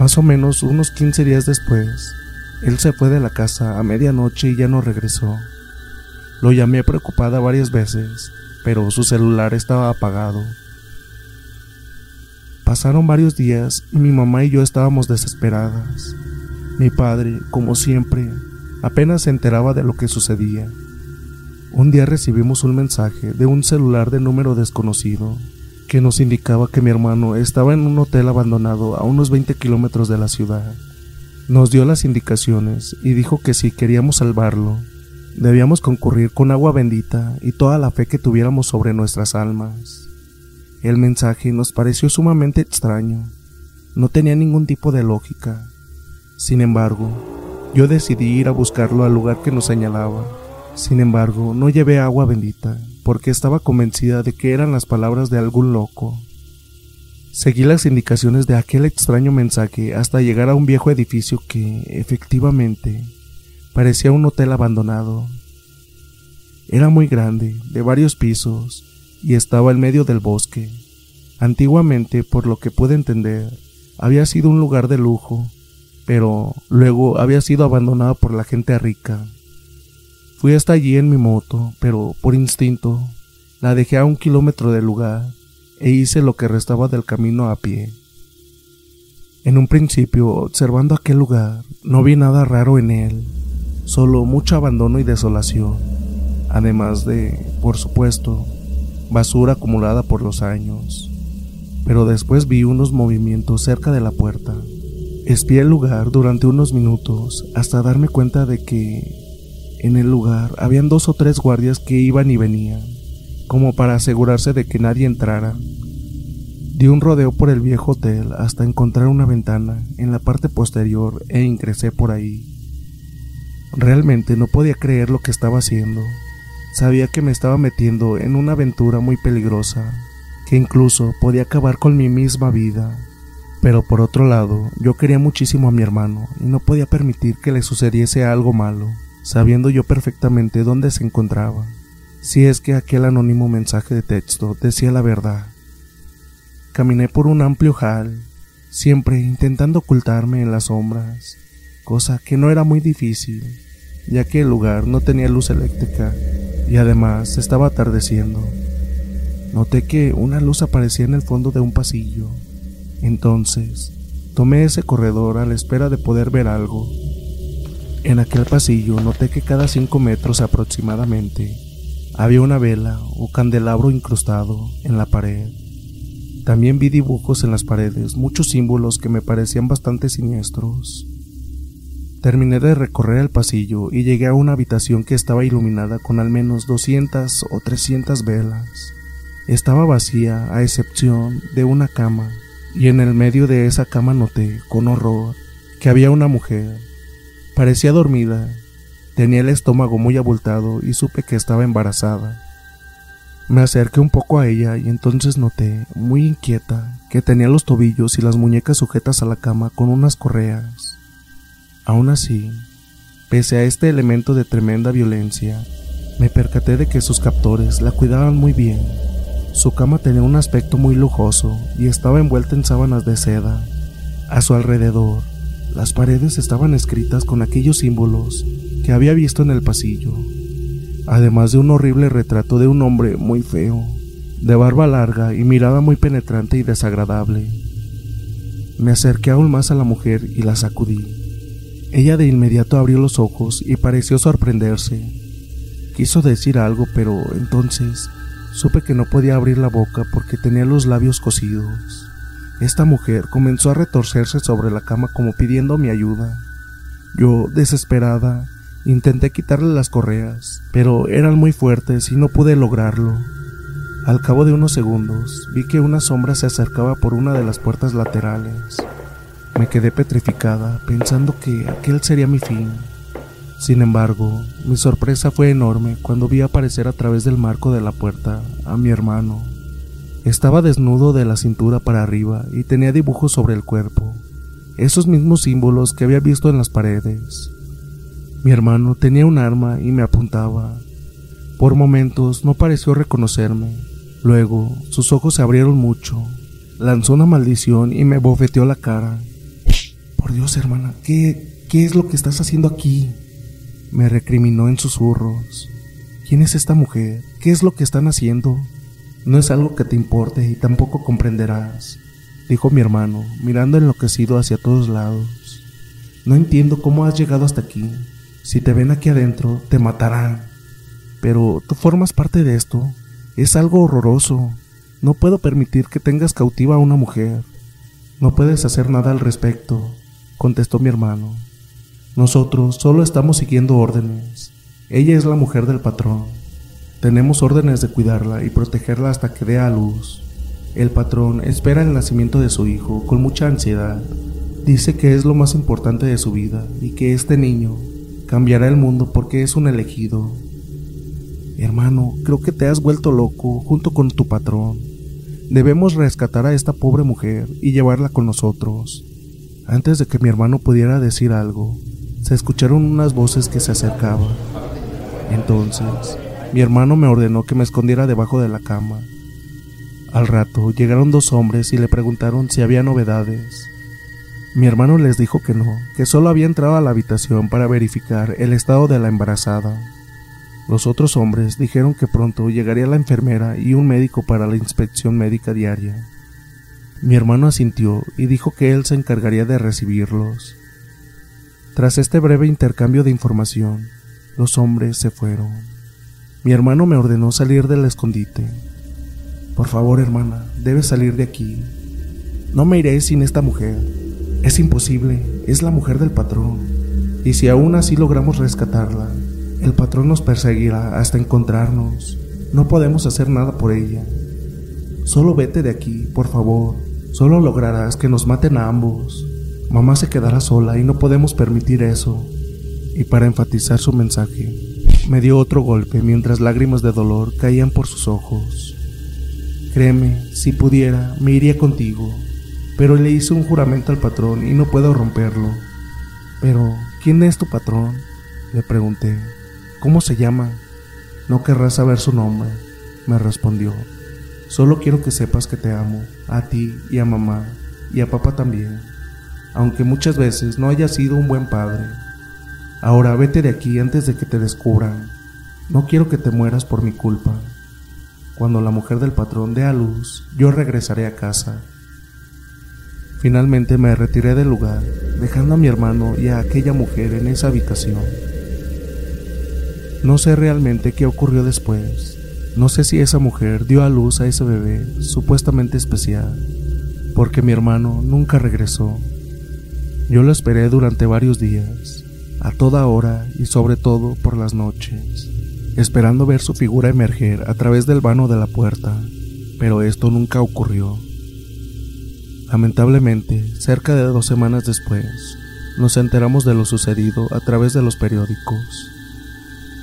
Más o menos unos 15 días después, él se fue de la casa a medianoche y ya no regresó. Lo llamé preocupada varias veces, pero su celular estaba apagado. Pasaron varios días y mi mamá y yo estábamos desesperadas. Mi padre, como siempre, apenas se enteraba de lo que sucedía. Un día recibimos un mensaje de un celular de número desconocido que nos indicaba que mi hermano estaba en un hotel abandonado a unos 20 kilómetros de la ciudad. Nos dio las indicaciones y dijo que si queríamos salvarlo, debíamos concurrir con agua bendita y toda la fe que tuviéramos sobre nuestras almas. El mensaje nos pareció sumamente extraño. No tenía ningún tipo de lógica. Sin embargo, yo decidí ir a buscarlo al lugar que nos señalaba. Sin embargo, no llevé agua bendita, porque estaba convencida de que eran las palabras de algún loco. Seguí las indicaciones de aquel extraño mensaje hasta llegar a un viejo edificio que, efectivamente, parecía un hotel abandonado. Era muy grande, de varios pisos, y estaba en medio del bosque. Antiguamente, por lo que pude entender, había sido un lugar de lujo, pero luego había sido abandonado por la gente rica. Fui hasta allí en mi moto, pero por instinto la dejé a un kilómetro del lugar e hice lo que restaba del camino a pie. En un principio, observando aquel lugar, no vi nada raro en él, solo mucho abandono y desolación, además de, por supuesto, basura acumulada por los años. Pero después vi unos movimientos cerca de la puerta Espié el lugar durante unos minutos hasta darme cuenta de que en el lugar habían dos o tres guardias que iban y venían, como para asegurarse de que nadie entrara. Di un rodeo por el viejo hotel hasta encontrar una ventana en la parte posterior e ingresé por ahí. Realmente no podía creer lo que estaba haciendo. Sabía que me estaba metiendo en una aventura muy peligrosa, que incluso podía acabar con mi misma vida. Pero por otro lado, yo quería muchísimo a mi hermano y no podía permitir que le sucediese algo malo, sabiendo yo perfectamente dónde se encontraba, si es que aquel anónimo mensaje de texto decía la verdad. Caminé por un amplio hall, siempre intentando ocultarme en las sombras, cosa que no era muy difícil, ya que el lugar no tenía luz eléctrica y además estaba atardeciendo. Noté que una luz aparecía en el fondo de un pasillo. Entonces, tomé ese corredor a la espera de poder ver algo. En aquel pasillo noté que cada cinco metros aproximadamente había una vela o candelabro incrustado en la pared. También vi dibujos en las paredes, muchos símbolos que me parecían bastante siniestros. Terminé de recorrer el pasillo y llegué a una habitación que estaba iluminada con al menos 200 o 300 velas. Estaba vacía a excepción de una cama, y en el medio de esa cama noté, con horror, que había una mujer. Parecía dormida, tenía el estómago muy abultado y supe que estaba embarazada. Me acerqué un poco a ella y entonces noté, muy inquieta, que tenía los tobillos y las muñecas sujetas a la cama con unas correas. Aún así, pese a este elemento de tremenda violencia, me percaté de que sus captores la cuidaban muy bien. Su cama tenía un aspecto muy lujoso y estaba envuelta en sábanas de seda. A su alrededor, las paredes estaban escritas con aquellos símbolos que había visto en el pasillo, además de un horrible retrato de un hombre muy feo, de barba larga y mirada muy penetrante y desagradable. Me acerqué aún más a la mujer y la sacudí. Ella de inmediato abrió los ojos y pareció sorprenderse. Quiso decir algo, pero entonces supe que no podía abrir la boca porque tenía los labios cosidos. Esta mujer comenzó a retorcerse sobre la cama como pidiendo mi ayuda. Yo, desesperada, intenté quitarle las correas, pero eran muy fuertes y no pude lograrlo. Al cabo de unos segundos, vi que una sombra se acercaba por una de las puertas laterales. Me quedé petrificada, pensando que aquel sería mi fin. Sin embargo, mi sorpresa fue enorme cuando vi aparecer a través del marco de la puerta a mi hermano. Estaba desnudo de la cintura para arriba y tenía dibujos sobre el cuerpo, esos mismos símbolos que había visto en las paredes. Mi hermano tenía un arma y me apuntaba. Por momentos no pareció reconocerme. Luego sus ojos se abrieron mucho. Lanzó una maldición y me bofeteó la cara. Por Dios, hermana, ¿qué, ¿qué es lo que estás haciendo aquí? Me recriminó en susurros. ¿Quién es esta mujer? ¿Qué es lo que están haciendo? No es algo que te importe y tampoco comprenderás, dijo mi hermano, mirando enloquecido hacia todos lados. No entiendo cómo has llegado hasta aquí. Si te ven aquí adentro, te matarán. Pero tú formas parte de esto. Es algo horroroso. No puedo permitir que tengas cautiva a una mujer. No puedes hacer nada al respecto contestó mi hermano. Nosotros solo estamos siguiendo órdenes. Ella es la mujer del patrón. Tenemos órdenes de cuidarla y protegerla hasta que dé a luz. El patrón espera el nacimiento de su hijo con mucha ansiedad. Dice que es lo más importante de su vida y que este niño cambiará el mundo porque es un elegido. Hermano, creo que te has vuelto loco junto con tu patrón. Debemos rescatar a esta pobre mujer y llevarla con nosotros. Antes de que mi hermano pudiera decir algo, se escucharon unas voces que se acercaban. Entonces, mi hermano me ordenó que me escondiera debajo de la cama. Al rato llegaron dos hombres y le preguntaron si había novedades. Mi hermano les dijo que no, que solo había entrado a la habitación para verificar el estado de la embarazada. Los otros hombres dijeron que pronto llegaría la enfermera y un médico para la inspección médica diaria. Mi hermano asintió y dijo que él se encargaría de recibirlos. Tras este breve intercambio de información, los hombres se fueron. Mi hermano me ordenó salir del escondite. Por favor, hermana, debes salir de aquí. No me iré sin esta mujer. Es imposible, es la mujer del patrón. Y si aún así logramos rescatarla, el patrón nos perseguirá hasta encontrarnos. No podemos hacer nada por ella. Solo vete de aquí, por favor. Solo lograrás que nos maten a ambos. Mamá se quedará sola y no podemos permitir eso. Y para enfatizar su mensaje, me dio otro golpe mientras lágrimas de dolor caían por sus ojos. Créeme, si pudiera, me iría contigo, pero le hice un juramento al patrón y no puedo romperlo. Pero, ¿quién es tu patrón? Le pregunté. ¿Cómo se llama? No querrás saber su nombre, me respondió. Solo quiero que sepas que te amo, a ti y a mamá, y a papá también, aunque muchas veces no haya sido un buen padre. Ahora vete de aquí antes de que te descubran. No quiero que te mueras por mi culpa. Cuando la mujer del patrón dé a luz, yo regresaré a casa. Finalmente me retiré del lugar, dejando a mi hermano y a aquella mujer en esa habitación. No sé realmente qué ocurrió después. No sé si esa mujer dio a luz a ese bebé supuestamente especial, porque mi hermano nunca regresó. Yo lo esperé durante varios días, a toda hora y sobre todo por las noches esperando ver su figura emerger a través del vano de la puerta, pero esto nunca ocurrió. Lamentablemente, cerca de dos semanas después, nos enteramos de lo sucedido a través de los periódicos.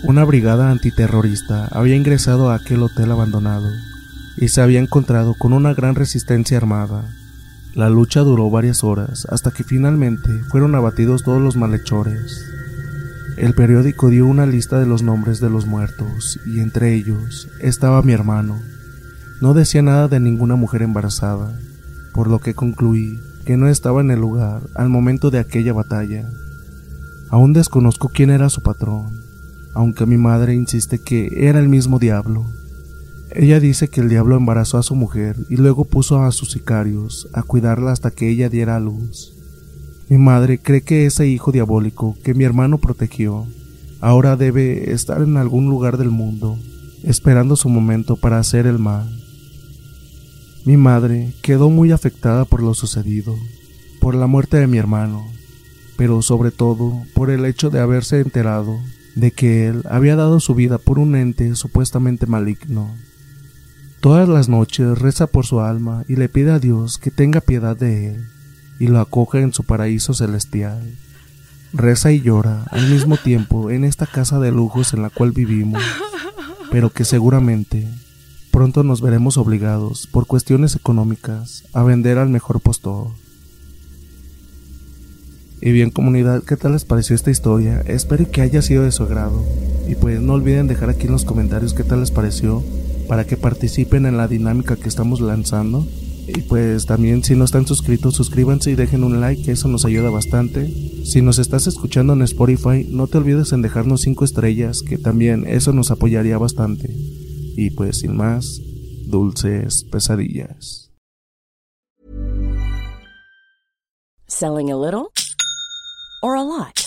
Una brigada antiterrorista había ingresado a aquel hotel abandonado y se había encontrado con una gran resistencia armada. La lucha duró varias horas hasta que finalmente fueron abatidos todos los malhechores. El periódico dio una lista de los nombres de los muertos y entre ellos estaba mi hermano. No decía nada de ninguna mujer embarazada, por lo que concluí que no estaba en el lugar al momento de aquella batalla. Aún desconozco quién era su patrón, aunque mi madre insiste que era el mismo diablo. Ella dice que el diablo embarazó a su mujer y luego puso a sus sicarios a cuidarla hasta que ella diera a luz. Mi madre cree que ese hijo diabólico que mi hermano protegió ahora debe estar en algún lugar del mundo, esperando su momento para hacer el mal. Mi madre quedó muy afectada por lo sucedido, por la muerte de mi hermano, pero sobre todo por el hecho de haberse enterado de que él había dado su vida por un ente supuestamente maligno. Todas las noches reza por su alma y le pide a Dios que tenga piedad de él y lo acoge en su paraíso celestial. Reza y llora al mismo <laughs> tiempo en esta casa de lujos en la cual vivimos, pero que seguramente pronto nos veremos obligados, por cuestiones económicas, a vender al mejor postor. Y bien comunidad, ¿qué tal les pareció esta historia? Espero que haya sido de su agrado. Y pues no olviden dejar aquí en los comentarios qué tal les pareció para que participen en la dinámica que estamos lanzando y pues también si no están suscritos, suscríbanse y dejen un like, que eso nos ayuda bastante. Si nos estás escuchando en Spotify, no te olvides en dejarnos 5 estrellas, que también eso nos apoyaría bastante. Y pues sin más, dulces pesadillas. Selling a little or a lot?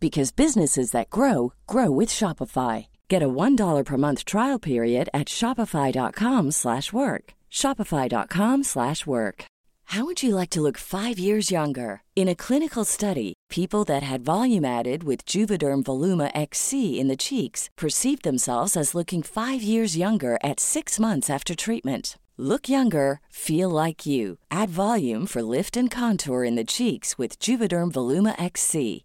because businesses that grow grow with Shopify. Get a $1 per month trial period at shopify.com/work. shopify.com/work. How would you like to look 5 years younger? In a clinical study, people that had volume added with Juvederm Voluma XC in the cheeks perceived themselves as looking 5 years younger at 6 months after treatment. Look younger, feel like you. Add volume for lift and contour in the cheeks with Juvederm Voluma XC.